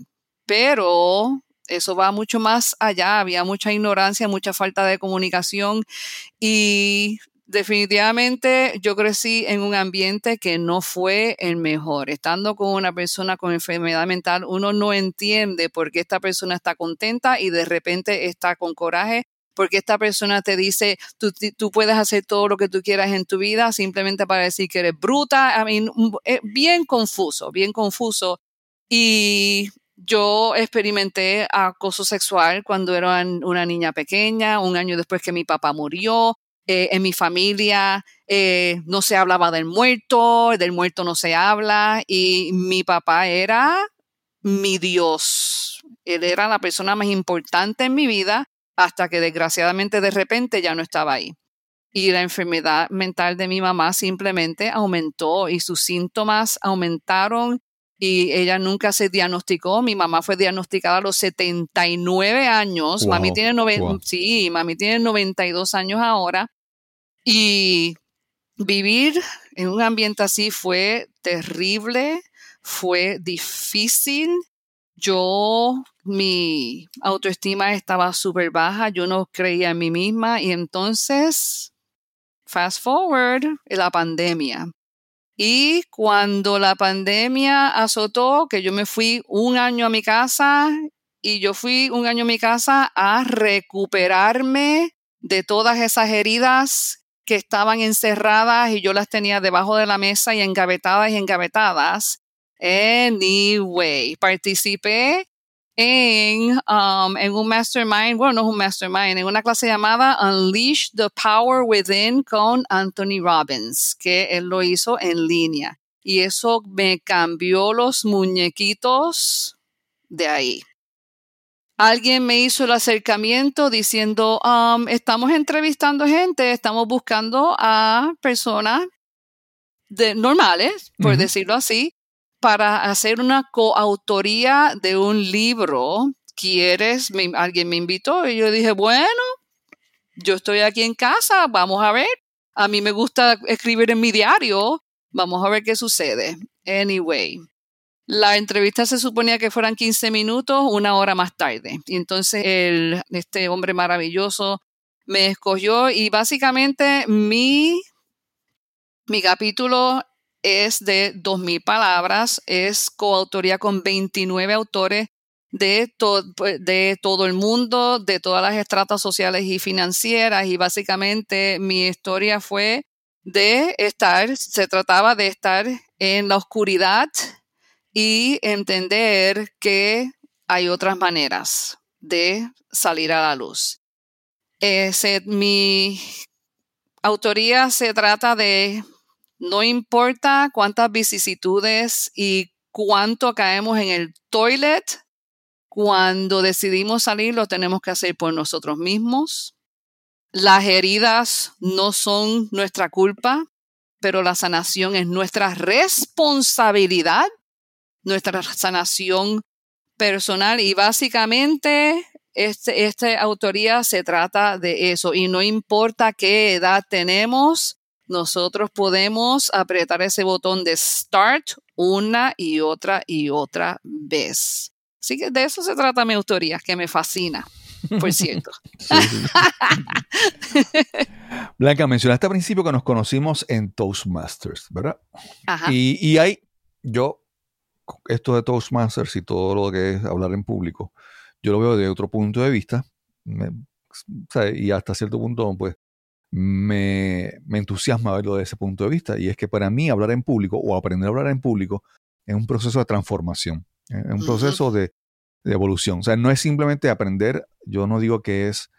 Pero eso va mucho más allá, había mucha ignorancia, mucha falta de comunicación y definitivamente yo crecí en un ambiente que no fue el mejor. Estando con una persona con enfermedad mental, uno no entiende por qué esta persona está contenta y de repente está con coraje porque esta persona te dice, tú, tú, puedes hacer todo lo que tú quieras en tu vida simplemente para decir que eres bruta. I mean, bien confuso, bien confuso. Y yo experimenté acoso sexual cuando era una niña pequeña, un año después que mi papá murió. Eh, en mi familia eh, no se hablaba del muerto, del muerto no se habla y mi papá era mi Dios. Él era la persona más importante en mi vida hasta que desgraciadamente de repente ya no estaba ahí. Y la enfermedad mental de mi mamá simplemente aumentó y sus síntomas aumentaron y ella nunca se diagnosticó. Mi mamá fue diagnosticada a los 79 años. mami tiene sí, mami tiene 92 años ahora. Y vivir en un ambiente así fue terrible, fue difícil. Yo, mi autoestima estaba súper baja, yo no creía en mí misma y entonces, fast forward, la pandemia. Y cuando la pandemia azotó, que yo me fui un año a mi casa y yo fui un año a mi casa a recuperarme de todas esas heridas que estaban encerradas y yo las tenía debajo de la mesa y engavetadas y engavetadas. Anyway, participé en, um, en un mastermind, bueno, no es un mastermind, en una clase llamada Unleash the Power Within con Anthony Robbins, que él lo hizo en línea. Y eso me cambió los muñequitos de ahí. Alguien me hizo el acercamiento diciendo, um, estamos entrevistando gente, estamos buscando a personas de, normales, por decirlo así, para hacer una coautoría de un libro. ¿Quieres? alguien me invitó y yo dije, bueno, yo estoy aquí en casa, vamos a ver. A mí me gusta escribir en mi diario, vamos a ver qué sucede. Anyway, la entrevista se suponía que fueran 15 minutos, una hora más tarde. Y entonces el, este hombre maravilloso me escogió y básicamente mi, mi capítulo es de 2.000 palabras, es coautoría con 29 autores de, pues, de todo el mundo, de todas las estratas sociales y financieras y básicamente mi historia fue de estar, se trataba de estar en la oscuridad y entender que hay otras maneras de salir a la luz. mi autoría se trata de no importa cuántas vicisitudes y cuánto caemos en el toilet, cuando decidimos salir lo tenemos que hacer por nosotros mismos. Las heridas no son nuestra culpa, pero la sanación es nuestra responsabilidad, nuestra sanación personal y básicamente este, esta autoría se trata de eso y no importa qué edad tenemos, nosotros podemos apretar ese botón de Start una y otra y otra vez. Así que de eso se trata mi autoría, que me fascina, por cierto. (laughs) Blanca, mencionaste al principio que nos conocimos en Toastmasters, ¿verdad? Ajá. Y, y hay, yo, esto de Toastmasters y todo lo que es hablar en público, yo lo veo de otro punto de vista. y hasta cierto punto, pues, me, entusiasma verlo desde ese punto de vista. Y es que para mí hablar en público o aprender a hablar en público es un proceso de transformación, es un proceso de, evolución. O sea, no es simplemente aprender, yo no digo que es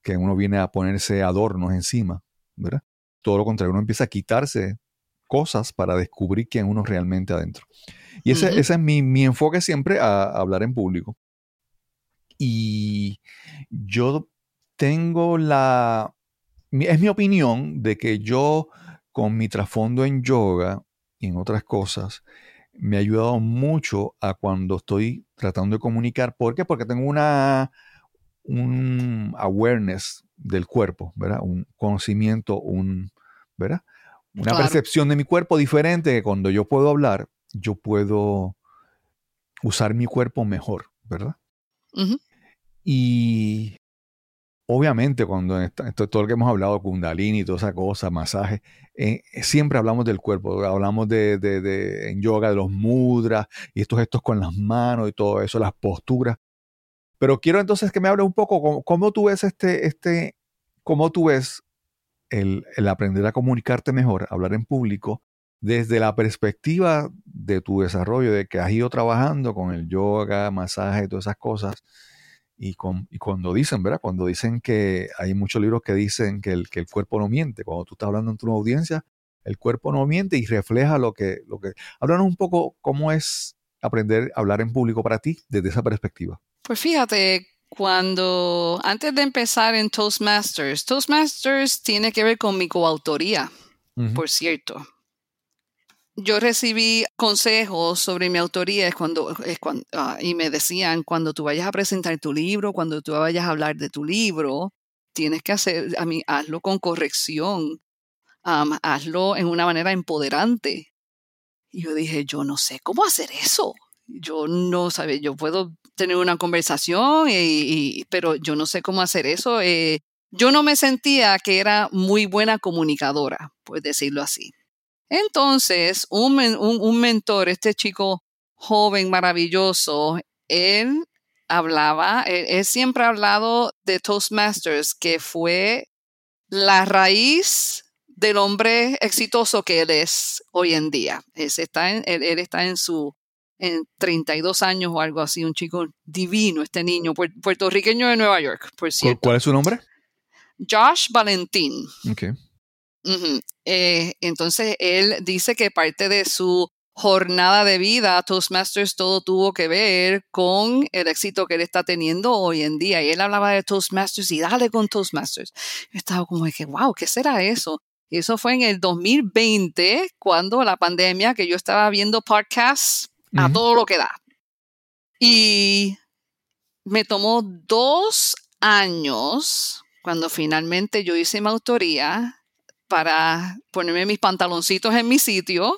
que uno viene a ponerse adornos encima, ¿verdad? Todo lo contrario, uno empieza a quitarse cosas para descubrir quién uno realmente adentro. Y ese, es mi, mi, enfoque siempre a hablar en público. Y yo tengo la, es mi opinión de que yo, con mi trasfondo en yoga y en otras cosas, me ha ayudado mucho a cuando estoy tratando de comunicar. ¿Por qué? Porque tengo una un awareness del cuerpo, ¿verdad? Un conocimiento, un, ¿verdad? Una percepción de mi cuerpo diferente que cuando yo puedo hablar, yo puedo usar mi cuerpo mejor, ¿verdad? Y Obviamente, cuando en todo lo que hemos hablado, Kundalini y toda esa cosa, masaje, eh, siempre hablamos del cuerpo, hablamos de, de, en yoga de los mudras y estos gestos con las manos y todo eso, las posturas. Pero quiero entonces que me hables un poco cómo, tú ves este, este, cómo tú ves el, el aprender a comunicarte mejor, hablar en público, desde la perspectiva de tu desarrollo, de que has ido trabajando con el yoga, masaje y todas esas cosas y, cuando dicen, ¿verdad? Cuando dicen que hay muchos libros que dicen que el, que el cuerpo no miente, cuando tú estás hablando en tu audiencia, el cuerpo no miente y refleja lo que... Lo que... Háblanos un poco cómo es aprender a hablar en público para ti desde esa perspectiva. Pues fíjate, cuando antes de empezar en Toastmasters, Toastmasters tiene que ver con mi coautoría, por cierto yo recibí consejos sobre mi autoría es cuando, ah, y me decían, cuando tú vayas a presentar tu libro, cuando tú vayas a hablar de tu libro, tienes que hacer, a mí, hazlo con corrección. hazlo en una manera empoderante. Y yo dije, yo no sé cómo hacer eso. Yo no sabía, yo puedo tener una conversación, pero yo no sé cómo hacer eso. Eh, yo no me sentía que era muy buena comunicadora, por decirlo así. Entonces, un, un, mentor, este chico joven, maravilloso, él hablaba, él, siempre ha hablado de Toastmasters, que fue la raíz del hombre exitoso que él es hoy en día. Él está en, él, está en su en 32 años o algo así, un chico divino, este niño, puertorriqueño de Nueva York, por cierto. ¿Cuál es su nombre? Josh Valentín. Okay. Eh, entonces, él dice que parte de su jornada de vida, Toastmasters todo tuvo que ver con el éxito que él está teniendo hoy en día. Y él hablaba de Toastmasters y dale con Toastmasters. Yo estaba como de que, wow, ¿qué será eso? Y eso fue en el 2020, cuando la pandemia, que yo estaba viendo podcasts a todo lo que da. Y me tomó dos años cuando finalmente yo hice mi autoría para ponerme mis pantaloncitos en mi sitio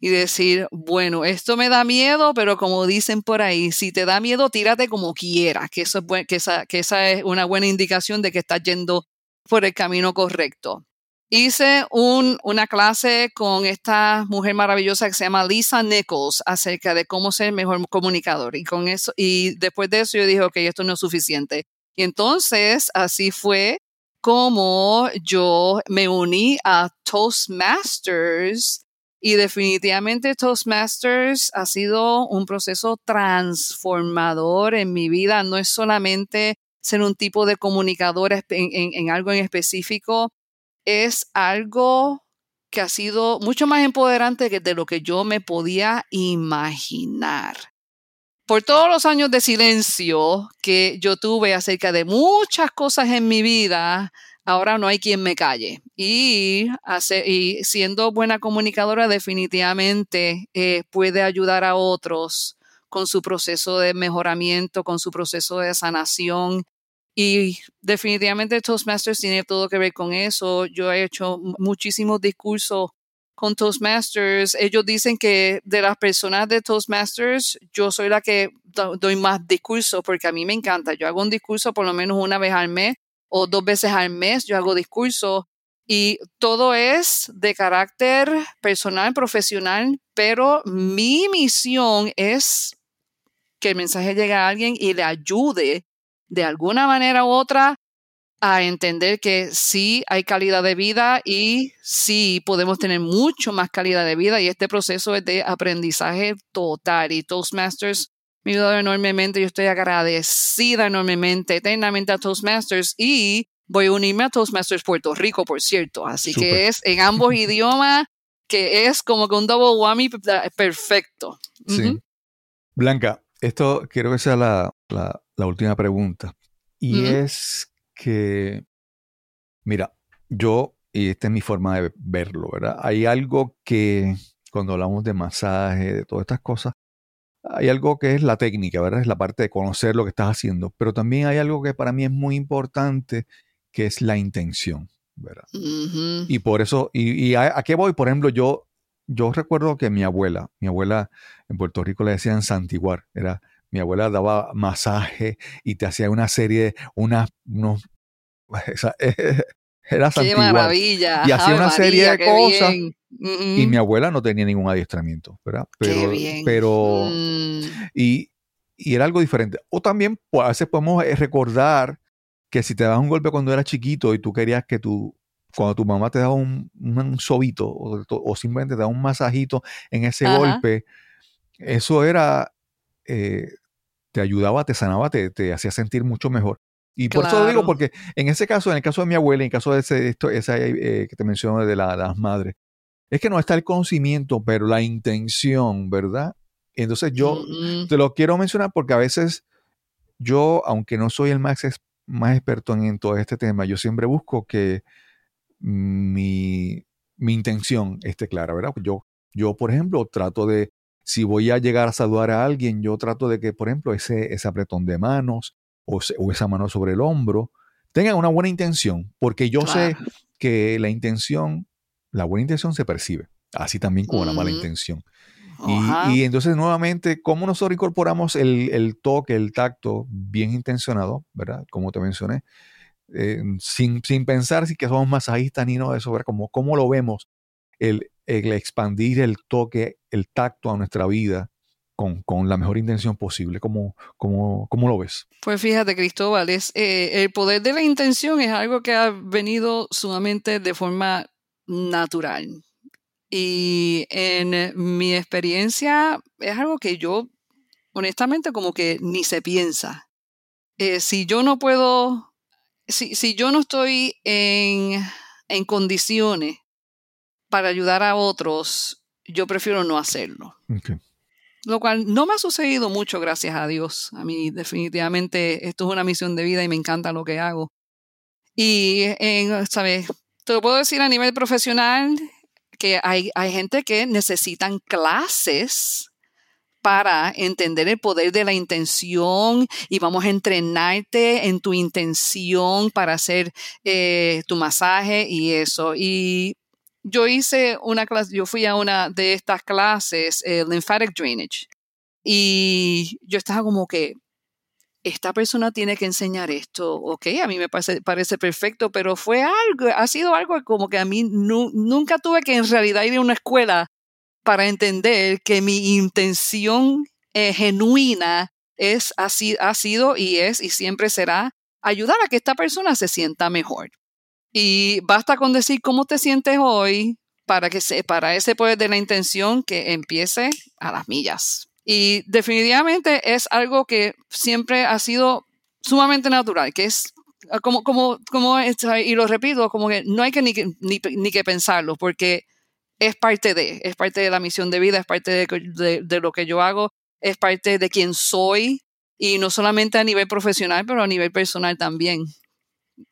y decir, bueno, esto me da miedo, pero como dicen por ahí, si te da miedo, tírate como quieras, que, eso es que, esa, que esa es una buena indicación de que estás yendo por el camino correcto. Hice un, una clase con esta mujer maravillosa que se llama Lisa Nichols acerca de cómo ser mejor comunicador. Y con eso, y después de eso yo dije, ok, esto no es suficiente. Y entonces así fue como yo me uní a Toastmasters y definitivamente Toastmasters ha sido un proceso transformador en mi vida. No es solamente ser un tipo de comunicador en, algo en específico, es algo que ha sido mucho más empoderante de lo que yo me podía imaginar. Por todos los años de silencio que yo tuve acerca de muchas cosas en mi vida, ahora no hay quien me calle. Y, siendo buena comunicadora definitivamente eh, puede ayudar a otros con su proceso de mejoramiento, con su proceso de sanación. Y definitivamente Toastmasters tiene todo que ver con eso. Yo he hecho muchísimos discursos con Toastmasters. Ellos dicen que de las personas de Toastmasters, yo soy la que doy más discursos porque a mí me encanta. Yo hago un discurso por lo menos una vez al mes o dos veces al mes yo hago discursos y todo es de carácter personal, profesional, pero mi misión es que el mensaje llegue a alguien y le ayude de alguna manera u otra a entender que sí hay calidad de vida y sí podemos tener mucho más calidad de vida y este proceso es de aprendizaje total y Toastmasters me ha ayudado enormemente. Yo estoy agradecida enormemente, eternamente a Toastmasters y voy a unirme a Toastmasters Puerto Rico, por cierto. Así que es en ambos (laughs) idiomas, que es como que un double whammy perfecto. Sí. Blanca, esto quiero que sea la, última pregunta. Y es que, mira, yo, y esta es mi forma de verlo, ¿verdad? Hay algo que cuando hablamos de masaje, de todas estas cosas, hay algo que es la técnica, ¿verdad? Es la parte de conocer lo que estás haciendo, pero también hay algo que para mí es muy importante, que es la intención, ¿verdad? Y por eso, y, a, qué voy? Por ejemplo, yo, yo recuerdo que mi abuela, mi abuela en Puerto Rico le decían santiguar, era, mi abuela daba masaje y te hacía una serie, unas, unos, (laughs) era Qué maravilla. Y hacía una serie de cosas. Y mi abuela no tenía ningún adiestramiento, ¿verdad? Pero, pero mm. y, era algo diferente. O también pues, a veces podemos eh, recordar que si te das un golpe cuando eras chiquito y tú querías que tu, cuando tu mamá te daba un, un sobito o, simplemente te daba un masajito en ese golpe, eso era, eh, te ayudaba, te sanaba, te, te hacía sentir mucho mejor. Y por eso lo digo, porque en ese caso, en el caso de mi abuela, en el caso de ese, esto, esa eh, que te menciono de, las madres, es que no está el conocimiento, pero la intención, ¿verdad? Entonces yo te lo quiero mencionar porque a veces yo, aunque no soy el más, más experto en, todo este tema, yo siempre busco que mi, mi intención esté clara, ¿verdad? Yo, yo, por ejemplo, trato de, si voy a llegar a saludar a alguien, yo trato de que, por ejemplo, ese, ese apretón de manos, o, esa mano sobre el hombro, tengan una buena intención, porque yo sé que la intención la buena intención se percibe, así también como la mala intención. Y, y entonces, nuevamente, ¿cómo nosotros incorporamos el, el toque, el tacto bien intencionado, ¿verdad? Como te mencioné, eh, sin, sin pensar si que somos masajistas ni nada de eso, ¿verdad? Como, ¿Cómo lo vemos? El, el expandir el toque, el tacto a nuestra vida con, con la mejor intención posible. ¿Cómo, cómo, cómo lo ves? Pues fíjate, Cristóbal, es, eh, el poder de la intención es algo que ha venido sumamente de forma natural. Y en mi experiencia es algo que yo, honestamente, como que ni se piensa. Eh, si yo no puedo, si, si yo no estoy en, en condiciones para ayudar a otros, yo prefiero no hacerlo lo cual no me ha sucedido mucho, gracias a Dios. A mí definitivamente esto es una misión de vida y me encanta lo que hago. Y, en, ¿sabes? Te lo puedo decir a nivel profesional que hay, hay gente que necesitan clases para entender el poder de la intención y vamos a entrenarte en tu intención para hacer eh, tu masaje y eso. Y yo hice una clase, yo fui a una de estas clases, eh, lymphatic drainage, y yo estaba como que, esta persona tiene que enseñar esto, ok, a mí me parece, perfecto, pero fue algo, ha sido algo como que a mí nu- nunca tuve que en realidad ir a una escuela para entender que mi intención eh, genuina es, así, ha sido y es y siempre será ayudar a que esta persona se sienta mejor. Y basta con decir cómo te sientes hoy para que se, para ese poder de la intención que empiece a las millas. Y definitivamente es algo que siempre ha sido sumamente natural, que es ah, como, como, como y lo repito, como que no hay que ni, ni, ni que pensarlo, porque es parte de, es parte de la misión de vida, es parte de, de- de lo que yo hago, es parte de quién soy, y no solamente a nivel profesional, pero a nivel personal también,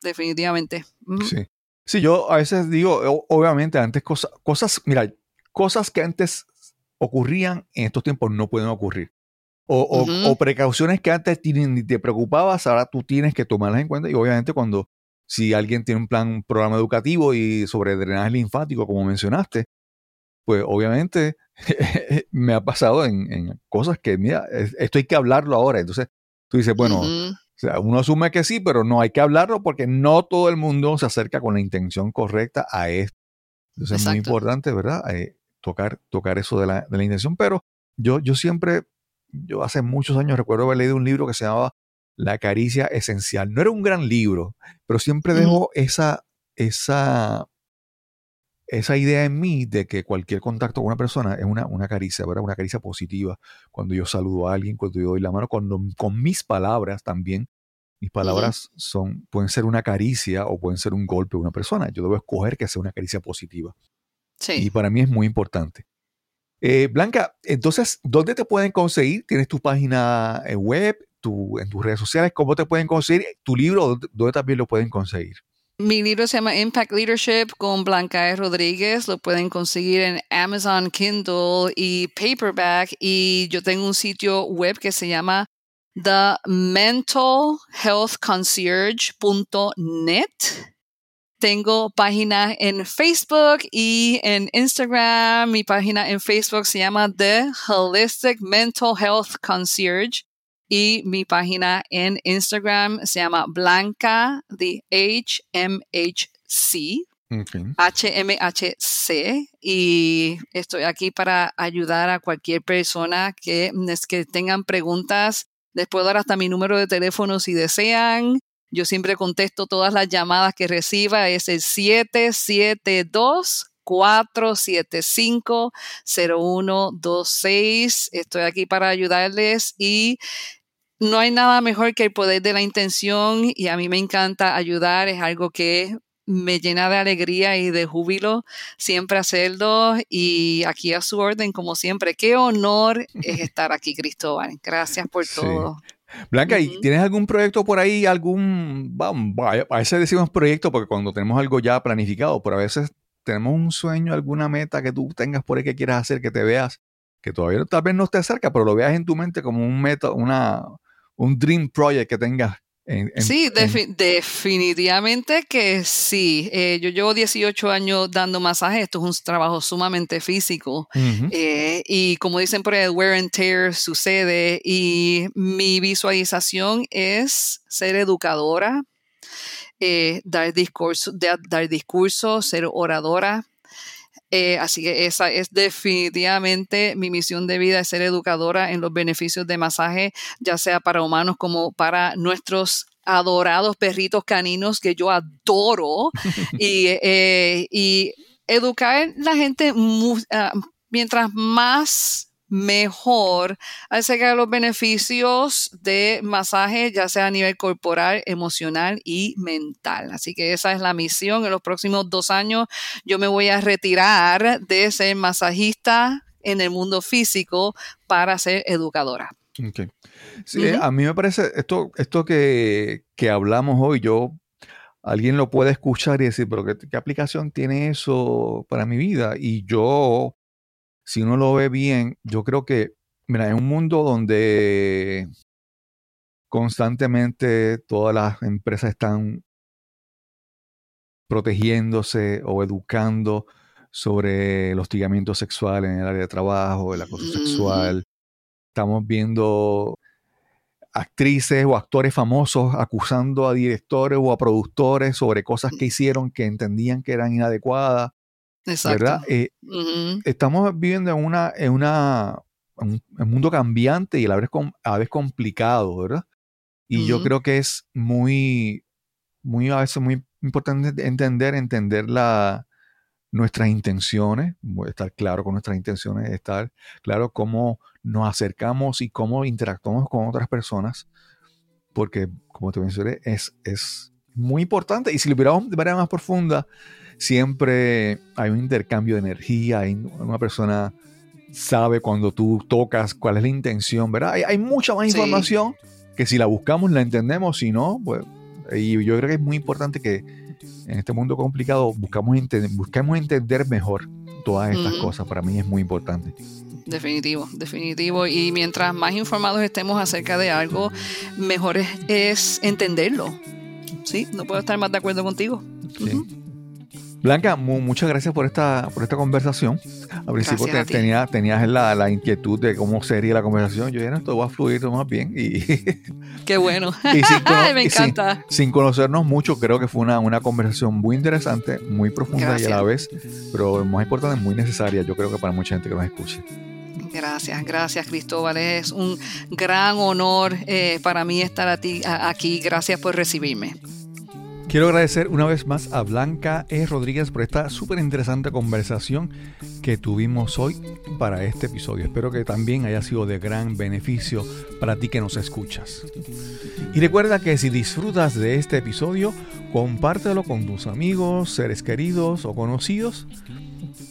definitivamente. Sí. Sí, yo a veces digo, obviamente, antes cosas, cosas, mira, cosas que antes ocurrían en estos tiempos no pueden ocurrir. O, o- precauciones que antes ni te preocupabas, ahora tú tienes que tomarlas en cuenta. Y obviamente cuando, si alguien tiene un plan, un programa educativo y sobre drenaje linfático, como mencionaste, pues obviamente (laughs) me ha pasado en, en cosas que, mira, es- esto hay que hablarlo ahora. Entonces tú dices, bueno. O sea, uno asume que sí, pero no hay que hablarlo porque no todo el mundo se acerca con la intención correcta a esto. Entonces es muy Exacto. importante, ¿verdad? Eh, tocar, tocar eso de la, de la intención. Pero yo, yo siempre, yo hace muchos años recuerdo haber leído un libro que se llamaba La caricia esencial. No era un gran libro, pero siempre dejó esa, esa, esa idea en mí de que cualquier contacto con una persona es una, una caricia, ¿verdad? Una caricia positiva. Cuando yo saludo a alguien, cuando yo doy la mano, cuando, con mis palabras también. Mis palabras son, pueden ser una caricia o pueden ser un golpe a una persona. Yo debo escoger que sea una caricia positiva. Y Sí. para mí es muy importante. Eh, Blanca, entonces, ¿dónde te pueden conseguir? ¿Tienes tu página eh, web, tu, en tus redes sociales? ¿Cómo te pueden conseguir tu libro? ¿Dónde, dónde también lo pueden conseguir? Mi libro se llama Impact Leadership con Blanca E. Rodríguez. Lo pueden conseguir en Amazon Kindle y paperback. Y yo tengo un sitio web que se llama thementalhealthconcierge.net. Tengo página en Facebook y en Instagram. Mi página en Facebook se llama The Holistic Mental Health Concierge. Y mi página en Instagram se llama Blanca the HMHC. Ok. HMHC y estoy aquí para ayudar a cualquier persona que, que tengan preguntas. Les puedo dar hasta mi número de teléfono si desean. Yo siempre contesto todas las llamadas que reciba. Es el 772 475 0126. Estoy aquí para ayudarles y no hay nada mejor que el poder de la intención y a mí me encanta ayudar. Es algo que me llena de alegría y de júbilo siempre hacerlo y aquí a su orden como siempre. Qué honor es (laughs) estar aquí, Cristóbal. Gracias por Sí. todo. Blanca, ¿y tienes algún proyecto por ahí? ¿Algún, a veces decimos proyecto porque cuando tenemos algo ya planificado, pero a veces tenemos un sueño, alguna meta que tú tengas por ahí que quieras hacer, que te veas, que todavía tal vez no esté cerca, pero lo veas en tu mente como un meta, una, un dream project que tengas En- en- Sí, en- defi- definitivamente que sí. Eh, yo llevo 18 años dando masaje. Esto es un trabajo sumamente físico. Eh, y como dicen por ahí, el wear and tear sucede. Y mi visualización es ser educadora, eh, dar discurso, da- dar discurso, ser oradora. Eh, así que esa es definitivamente mi misión de vida, es ser educadora en los beneficios de masaje, ya sea para humanos como para nuestros adorados perritos caninos que yo adoro (laughs) y, eh, y educar la gente ah, mientras más mejor acerca de los beneficios de masaje, ya sea a nivel corporal, emocional y mental. Así que esa es la misión. En los próximos dos años yo me voy a retirar de ser masajista en el mundo físico para ser educadora. Sí, eh, a mí me parece, esto, esto que, que hablamos hoy, yo, alguien lo puede escuchar y decir, pero ¿qué, qué aplicación tiene eso para mi vida? Y yo, si uno lo ve bien, yo creo que, mira, en un mundo donde constantemente todas las empresas están protegiéndose o educando sobre el hostigamiento sexual en el área de trabajo, el acoso Ujú. sexual. Estamos viendo actrices o actores famosos acusando a directores o a productores sobre cosas que hicieron que entendían que eran inadecuadas, Exacto. ¿verdad? Eh, Ujú. estamos viviendo en una, en una en un, mundo cambiante y a la vez, a la vez complicado, ¿verdad? Y yo Ujú. creo que es muy, muy a veces muy importante entender, entender la, nuestras intenciones, estar claro con nuestras intenciones, estar claro cómo nos acercamos y cómo interactuamos con otras personas, porque como te mencioné, es, es muy importante. Y si lo miramos de manera más profunda, siempre hay un intercambio de energía, hay una persona sabe cuando tú tocas cuál es la intención, ¿verdad? Hay, hay mucha más Sí. información que si la buscamos la entendemos, si no, pues, y yo creo que es muy importante que en este mundo complicado buscamos, entender mejor todas estas cosas. Para mí es muy importante. Definitivo, definitivo. Y mientras más informados estemos acerca de algo, mejor es, es entenderlo. Sí, no puedo estar más de acuerdo contigo. Sí. Blanca, mu- muchas gracias por esta, por esta conversación. Al principio te- tenía, tenías la, la inquietud de cómo sería la conversación. Yo dije, no, esto va a fluir más bien. Y, (laughs) Qué bueno. (laughs) y sin, (laughs) cono- Ay, me sin- encanta. sin conocernos mucho, creo que fue una, una conversación muy interesante, muy profunda y a la vez, pero más importante, muy necesaria. Yo creo que para mucha gente que nos escuche. Gracias, gracias Cristóbal. Es un gran honor eh, para mí estar a ti, a- aquí. Gracias por recibirme. Quiero agradecer una vez más a Blanca E. Rodríguez por esta súper interesante conversación que tuvimos hoy para este episodio. Espero que también haya sido de gran beneficio para ti que nos escuchas. Y recuerda que si disfrutas de este episodio, compártelo con tus amigos, seres queridos o conocidos.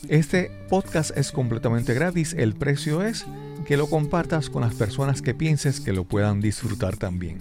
Este podcast es completamente gratis. El precio es que lo compartas con las personas que pienses que lo puedan disfrutar también.